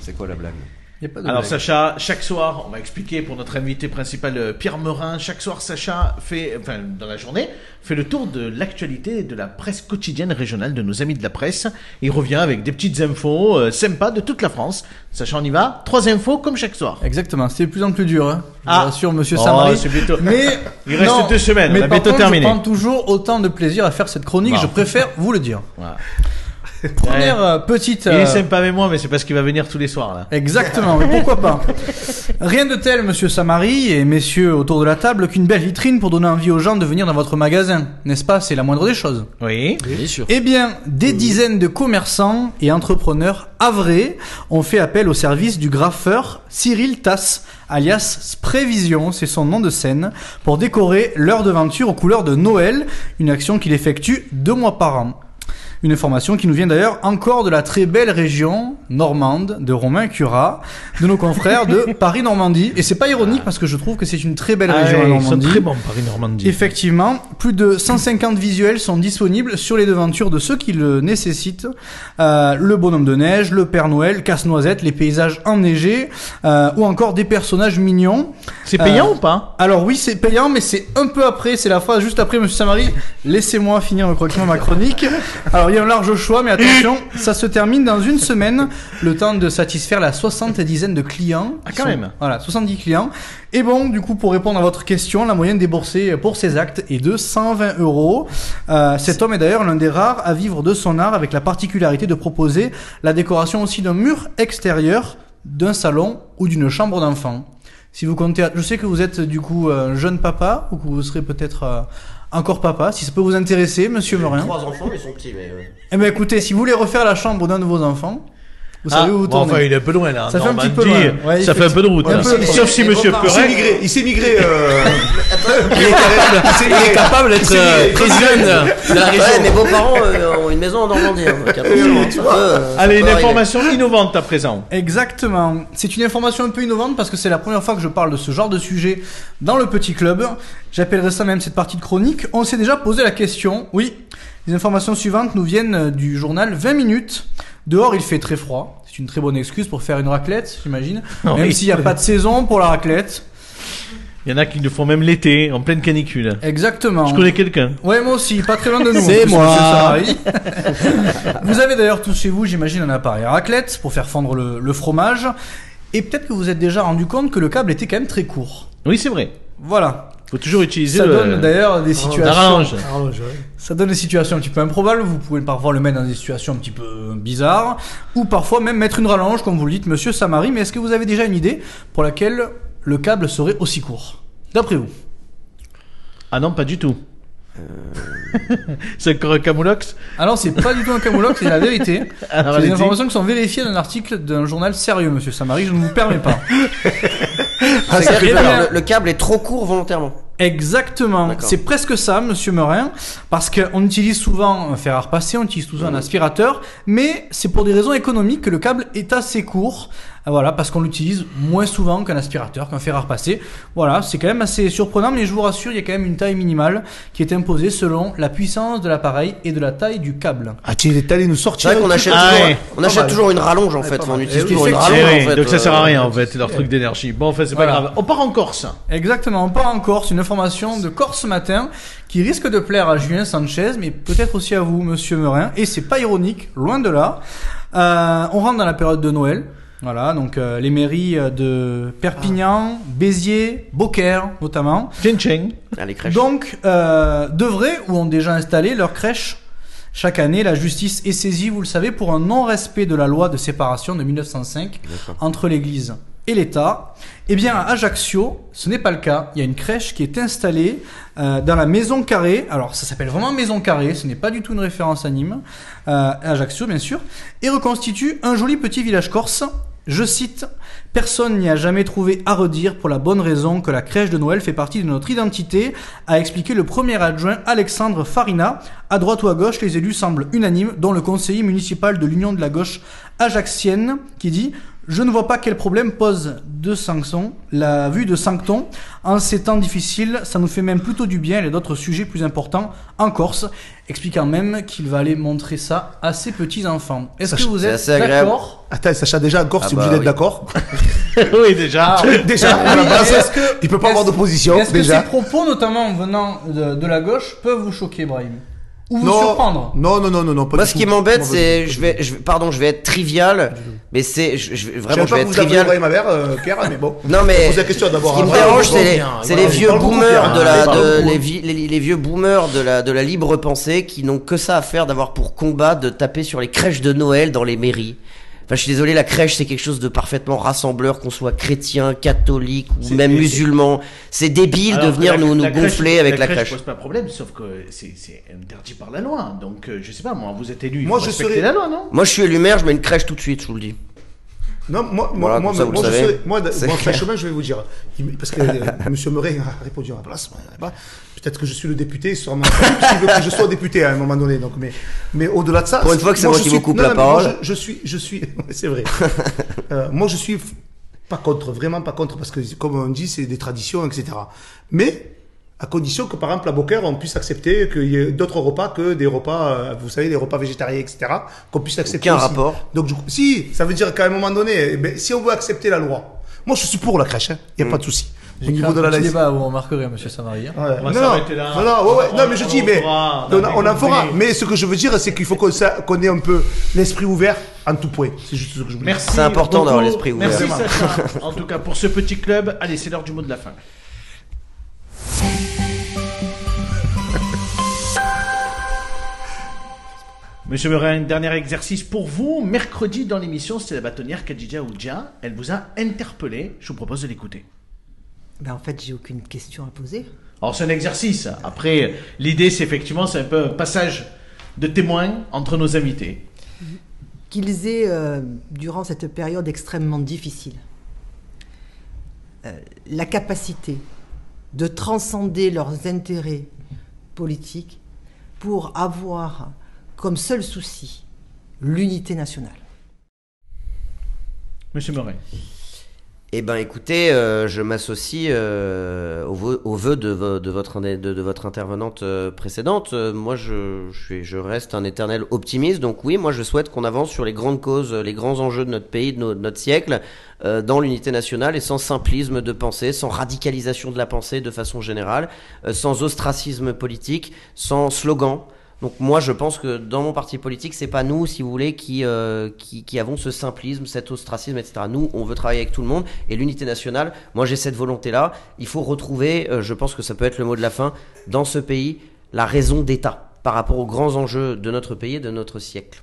C'est quoi la blague? Y a pas de Alors blague. Sacha, chaque soir, on va expliquer pour notre invité principal euh, Pierre Merin, chaque soir Sacha fait, enfin dans la journée, fait le tour de l'actualité de la presse quotidienne régionale de nos amis de la presse. Il revient avec des petites infos euh, sympas de toute la France. Sacha, on y va Trois infos comme chaque soir. Exactement, c'est de plus en plus dur. Hein. Je Ah. vous rassure, monsieur Oh, Samari. c'est bientôt- Mais Il reste non, deux semaines, mais on a bientôt terminé. Je prends toujours autant de plaisir à faire cette chronique. Je préfère vous le dire. Voilà. Première euh, petite. Il euh, est sympa avec moi, mais c'est parce qu'il va venir tous les soirs là. Exactement, mais pourquoi pas Rien de tel, monsieur Samari et messieurs autour de la table, qu'une belle vitrine pour donner envie aux gens de venir dans votre magasin, n'est-ce pas? C'est la moindre des choses. Oui. Bien sûr. Eh bien, des dizaines de commerçants et entrepreneurs avrés ont fait appel au service du graffeur Cyril Tass, alias Sprévision, c'est son nom de scène, pour décorer leur devanture aux couleurs de Noël, une action qu'il effectue deux mois par an. Une information qui nous vient d'ailleurs encore de la très belle région normande de Romain Curat, de nos confrères de Paris-Normandie. Et c'est pas ironique parce que je trouve que c'est une très belle Ah région ouais, à ils sont Normandie. très bons, Paris-Normandie. Effectivement, plus de 150 visuels sont disponibles sur les devantures de ceux qui le nécessitent. Euh, le bonhomme de neige, le Père Noël, casse-noisette, les paysages enneigés, euh, ou encore des personnages mignons. C'est payant Euh, ou pas? Alors oui, c'est payant, mais c'est un peu après, c'est la phrase juste après, Monsieur Samari. Laissez-moi finir correctement ma chronique. Alors il y a un large choix, mais attention, ça se termine dans une semaine, le temps de satisfaire la soixante-dizaine de clients. Ah, quand sont- même. Voilà, 70 clients. Et bon, du coup, pour répondre à votre question, la moyenne déboursée pour ces actes est de 120 euros. Euh, cet homme est d'ailleurs l'un des rares à vivre de son art, avec la particularité de proposer la décoration aussi d'un mur extérieur, d'un salon ou d'une chambre d'enfant. Si vous comptez, je sais que vous êtes du coup un jeune papa ou que vous serez peut-être euh, encore papa. Si ça peut vous intéresser, Monsieur Morin. Trois enfants, mais ils sont petits. Mais, ouais. Eh ben écoutez, si vous voulez refaire la chambre d'un de vos enfants, vous Ah, savez où vous bon, tournez. Enfin, il est un peu loin là. Ça fait un petit peu loin. Ouais, ça fait un peu de route. Hein. peu, Sauf si Monsieur bon, Il s'est Perret. migré, il s'est migré. Euh... Il est capable d'être euh, président de la région. Ouais, mes beaux-parents euh, ont une maison en Normandie. hein, hein, euh, Allez, une arriver. information innovante à présent. Exactement. C'est une information un peu innovante parce que c'est la première fois que je parle de ce genre de sujet dans le petit club. J'appellerai ça même cette partie de chronique. On s'est déjà posé la question. Oui, les informations suivantes nous viennent du journal 20 minutes. Dehors, il fait très froid. C'est une très bonne excuse pour faire une raclette, j'imagine. Même Oui. s'il n'y a pas de saison pour la raclette. Il y en a qui le font même l'été, en pleine canicule. Exactement. Je connais quelqu'un. Ouais, moi aussi, pas très loin de nous. C'est moi. vous avez d'ailleurs tous chez vous, j'imagine, un appareil à raclette pour faire fondre le, le fromage. Et peut-être que vous vous êtes déjà rendu compte que le câble était quand même très court. Oui, c'est vrai. Voilà. Faut toujours utiliser Ça le. donne d'ailleurs des situations. Arrange. Ça donne des situations un petit peu improbables. Vous pouvez parfois le mettre dans des situations un petit peu bizarres, ou parfois même mettre une rallonge, comme vous le dites, Monsieur Samari. Mais est-ce que vous avez déjà une idée pour laquelle le câble serait aussi court, d'après vous? Ah non, pas du tout. Euh. c'est encore un camoulox Alors, c'est pas du tout un camoulox, c'est la vérité. Alors, C'est des informations qui sont vérifiées dans un article d'un journal sérieux, Monsieur Samari. Je ne vous permets pas. Ah, le, le câble est trop court volontairement. Exactement. C'est presque ça, Monsieur Morin, parce qu'on utilise souvent un fer à repasser, on utilise souvent un aspirateur, mais c'est pour des raisons économiques que le câble est assez court. Ah, Voilà, parce qu'on l'utilise moins souvent qu'un aspirateur, qu'un fer à repasser. Voilà, c'est quand même assez surprenant, mais je vous rassure, il y a quand même une taille minimale qui est imposée selon la puissance de l'appareil et de la taille du câble. Ah, tu es allé nous C'est sortir. vrai qu'on achète, Ah toujours, ouais. on achète toujours une rallonge en fait. on utilise Eh toujours une Eh rallonge oui, en fait. donc ça sert à euh, rien en fait, leur truc d'énergie. Bon, enfin, c'est pas Voilà. grave. On part en Corse. Exactement, on part en Corse, une information de Corse ce matin qui risque de plaire à Julien Sanchez, mais peut-être aussi à vous, Monsieur Merin, et c'est pas ironique, loin de là. Euh, on rentre dans la période de Noël. Voilà, donc euh, les mairies euh, de Perpignan, Béziers, Beaucaire notamment, tcheng. Ah, les crèches. donc euh, devraient ou ont déjà installé leur crèche. Chaque année, la justice est saisie, vous le savez, pour un non-respect de la loi de séparation de 1905 entre l'Église et l'État. Eh bien, à Ajaccio, ce n'est pas le cas. Il y a une crèche qui est installée euh, dans la Maison Carrée. Alors, ça s'appelle vraiment Maison Carrée. Ce n'est pas du tout une référence à Nîmes, euh, à Ajaccio, bien sûr, et reconstitue un joli petit village corse. Je cite, Personne n'y a jamais trouvé à redire pour la bonne raison que la crèche de Noël fait partie de notre identité, a expliqué le premier adjoint Alexandre Farina. À droite ou à gauche, les élus semblent unanimes, dont le conseiller municipal de l'Union de la gauche ajaxienne, qui dit je ne vois pas quel problème pose de la vue de Sancton. En ces temps difficiles, ça nous fait même plutôt du bien. Il y a d'autres sujets plus importants en Corse, expliquant même qu'il va aller montrer ça à ses petits-enfants. Est-ce que vous c'est êtes assez agréable. d'accord Attends, Sacha, déjà, encore, Ah c'est bah obligé d'être oui. d'accord. oui, déjà. déjà, Ah, à la oui, base, que- il peut pas avoir d'opposition, Est-ce que déjà. ces propos, notamment venant de, de la gauche, peuvent vous choquer, Brahim? Ou vous Non, surprendre non, non, non, non, non, pas Moi, ce qui m'embête, c'est, je vais, je vais- pardon, je vais être trivial, mais c'est, je, je- Je vraiment, je pas vais que être vous avez trivial. envoyé ma mère, euh, Pierre, mais bon. Non mais la question d'abord ce qui me Brian. dérange, c'est les, les vieux boomers de la, de- les- les vieux boomers de la, de la libre pensée qui n'ont que ça à faire d'avoir pour combat de taper sur les crèches de Noël dans les mairies. Enfin, je suis désolé, la crèche c'est quelque chose de parfaitement rassembleur, qu'on soit chrétien, catholique ou même musulman. C'est débile Alors de venir la- nous, nous la crèche- gonfler avec la crèche. pose pas problème, sauf que c'est interdit par la loi. Donc, euh, je sais pas, moi, vous êtes élu, il Moi, faut je serais- la loi, non? Moi, je suis élu maire, je mets une crèche tout de suite, je vous le dis. Non, moi, moi, Voilà, moi, moi, je serais- moi, moi, je vais vous dire, parce que euh, Monsieur Murray a répondu à ma place. moi, bah, Peut-être que je suis le député, sûrement. S'il veut que je sois député à un moment donné. Donc, mais, mais au-delà de ça. Pour une fois que c'est moi je qui suis- vous coupe non, la non, mais moi, parole. je, je suis, je suis, c'est vrai. Euh, moi, je suis pas contre, vraiment pas contre, parce que comme on dit, c'est des traditions, etc. Mais à condition que, par exemple, à Beaucaire, on puisse accepter qu'il y ait d'autres repas que des repas, euh, vous savez, des repas végétariens, etc. Qu'on puisse accepter. Aucun aussi. rapport. Donc, du coup, si, ça veut dire qu'à un moment donné, eh ben, si on veut accepter la loi, moi, je suis pour la crèche, il n'y a Mm. pas de souci. Au niveau de un la laïcité. débat où on remarquerait, monsieur Samari. hein. Ouais. On va Non, non, s'arrêter là. non, non, ouais, ouais, On- non, mais je dis, mais fera, on, on en fera. Mais ce que je veux dire, c'est qu'il faut qu'on ait un peu l'esprit ouvert en tout point. C'est juste ce que je veux dire. Merci. C'est important d'avoir l'esprit ouvert. Merci. Sacha. En tout cas, pour ce petit club, allez, c'est l'heure du mot de la fin. Monsieur Merin, dernier exercice pour vous. Mercredi, dans l'émission, c'était la bâtonnière Khadija Oudja. Elle vous a interpellé. Je vous propose de l'écouter. Ben, en fait, j'ai aucune question à poser. Alors, c'est un exercice. Après, l'idée, c'est effectivement, c'est un peu un passage de témoin entre nos invités. Qu'ils aient, euh, durant cette période extrêmement difficile, euh, la capacité de transcender leurs intérêts politiques pour avoir comme seul souci l'unité nationale. Monsieur Merin. Eh ben, écoutez, euh, je m'associe euh, au, vœu, de, de votre, de, votre intervenante euh, précédente. Euh, moi, je, je, reste un éternel optimiste. Donc oui, moi, je souhaite qu'on avance sur les grandes causes, les grands enjeux de notre pays, de, notre siècle, euh, dans l'unité nationale et sans simplisme de pensée, sans radicalisation de la pensée de façon générale, sans ostracisme politique, sans slogan. Donc moi, je pense que dans mon parti politique, c'est pas nous, si vous voulez, qui, euh, qui, avons ce simplisme, cet ostracisme, etc. Nous, on veut travailler avec tout le monde et l'unité nationale. Moi, j'ai cette volonté-là. Il faut retrouver, euh, je pense que ça peut être le mot de la fin, dans ce pays, la raison d'État par rapport aux grands enjeux de notre pays et de notre siècle.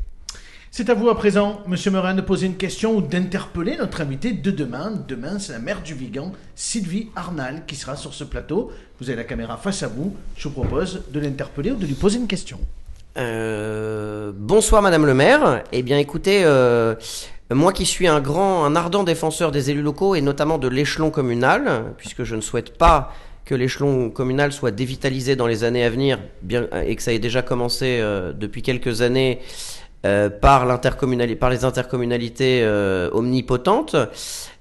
C'est à vous à présent, Monsieur Merin, de poser une question ou d'interpeller notre invité de demain. Demain, c'est la maire du Vigan, Sylvie Arnal, qui sera sur ce plateau. Vous avez la caméra face à vous. Je vous propose de l'interpeller ou de lui poser une question. Euh, bonsoir Madame le maire. Eh bien écoutez, euh, moi qui suis un grand, un ardent défenseur des élus locaux et notamment de l'échelon communal, puisque je ne souhaite pas que l'échelon communal soit dévitalisé dans les années à venir, et que ça ait déjà commencé euh, depuis quelques années euh, par les intercommunalités euh, omnipotentes.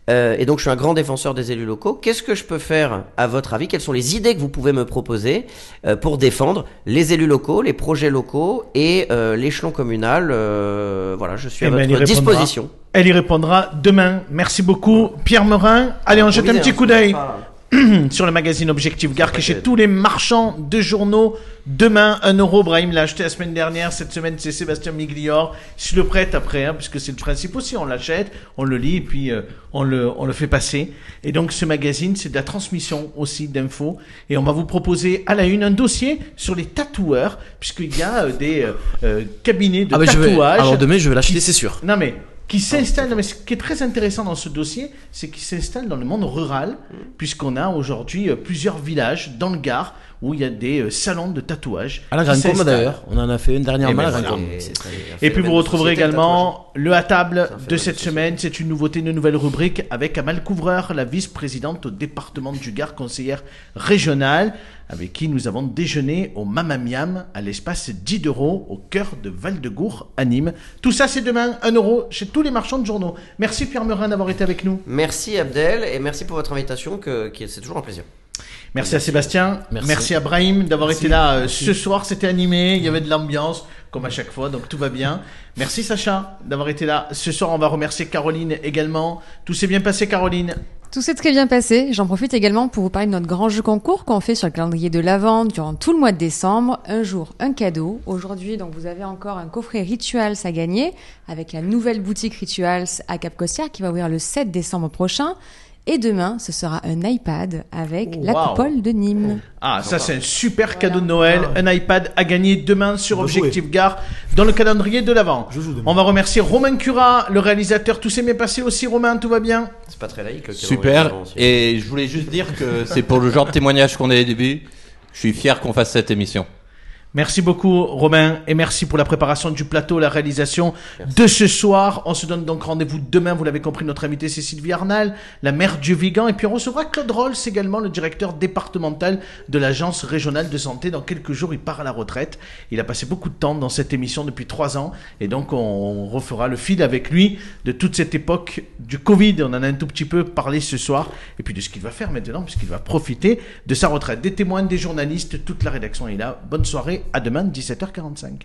Euh, et donc je suis un grand défenseur des élus locaux. Qu'est-ce que je peux faire à votre avis? Quelles sont les idées que vous pouvez me proposer euh, pour défendre les élus locaux, les projets locaux et euh, l'échelon communal? Voilà, je suis Eh à ben, elle y votre disposition. Elle y répondra demain. Merci beaucoup, Pierre Merin. Allez, on jette un petit coup d'œil sur le magazine Objectif Gare qui est chez tous les marchands de journaux. Demain, 1 euro. Brahim l'a acheté la semaine dernière. Cette semaine, c'est Sébastien Miglior. Je le prête après, hein, puisque c'est le principe aussi. On l'achète, on le lit, et puis euh, on, le, on le fait passer. Et donc, ce magazine, c'est de la transmission aussi d'infos. Et on va vous proposer à la une un dossier sur les tatoueurs, puisqu'il y a euh, des euh, euh, cabinets de Ah, mais je vais, tatouage. alors demain, je vais l'acheter, c'est sûr. Non mais qui s'installe. mais ce qui est très intéressant dans ce dossier, c'est qu'il s'installe dans le monde rural, puisqu'on a aujourd'hui euh, plusieurs villages dans le Gard où il y a des euh, salons de tatouage. À la Grande Combe d'ailleurs. On en a fait une dernièrement Eh à ben la Grande. Et puis vous retrouverez également le à table de cette semaine. C'est une nouveauté, une nouvelle rubrique avec Amal Couvreur, la vice-présidente au département du Gard, conseillère régionale, avec qui nous avons déjeuné au Mamamiam à l'espace Diderot au cœur de Val-de-Gour à Nîmes. Tout ça c'est demain, 1 euro chez tous les marchands de journaux. Merci Pierre Merin d'avoir été avec nous. Merci Abdel et merci pour votre invitation, que, c'est toujours un plaisir. Merci à Sébastien, merci, Merci. à Brahim d'avoir été là euh, ce soir. C'était animé, il y avait de l'ambiance, comme à chaque fois, donc tout va bien. Merci Sacha d'avoir été là. Ce soir, on va remercier Caroline également. Tout s'est bien passé, Caroline? Tout s'est très bien passé. J'en profite également pour vous parler de notre grand jeu concours qu'on fait sur le calendrier de l'Avent durant tout le mois de décembre. Un jour, un cadeau. Aujourd'hui, donc, vous avez encore un coffret Rituals à gagner avec la nouvelle boutique Rituals à Cap Costière qui va ouvrir le 7 décembre prochain. Et demain, ce sera un iPad avec la Wow. coupole de Nîmes. Ah, ça c'est un super cadeau de Noël, un iPad à gagner demain sur Objectif Gare dans le calendrier de l'avant. Je joue demain. On va remercier Romain Cura, le réalisateur. Tout s'est bien passé aussi, Romain, tout va bien? C'est pas très laïque. Super. Et je voulais juste dire que c'est pour le genre de témoignage qu'on a au début. Je suis fier qu'on fasse cette émission. Merci beaucoup Romain et merci pour la préparation du plateau, la réalisation de ce soir. On se donne donc rendez-vous demain, vous l'avez compris, notre invité c'est Sylvie Arnal, la maire du Vigan et puis on recevra Claude Rolls également, le directeur départemental de l'agence régionale de santé. Dans quelques jours, il part à la retraite. Il a passé beaucoup de temps dans cette émission depuis trois ans et donc on refera le fil avec lui de toute cette époque du Covid. On en a un tout petit peu parlé ce soir et puis de ce qu'il va faire maintenant puisqu'il va profiter de sa retraite. Des témoins, des journalistes, toute la rédaction est là. Bonne soirée, à demain, 17h45.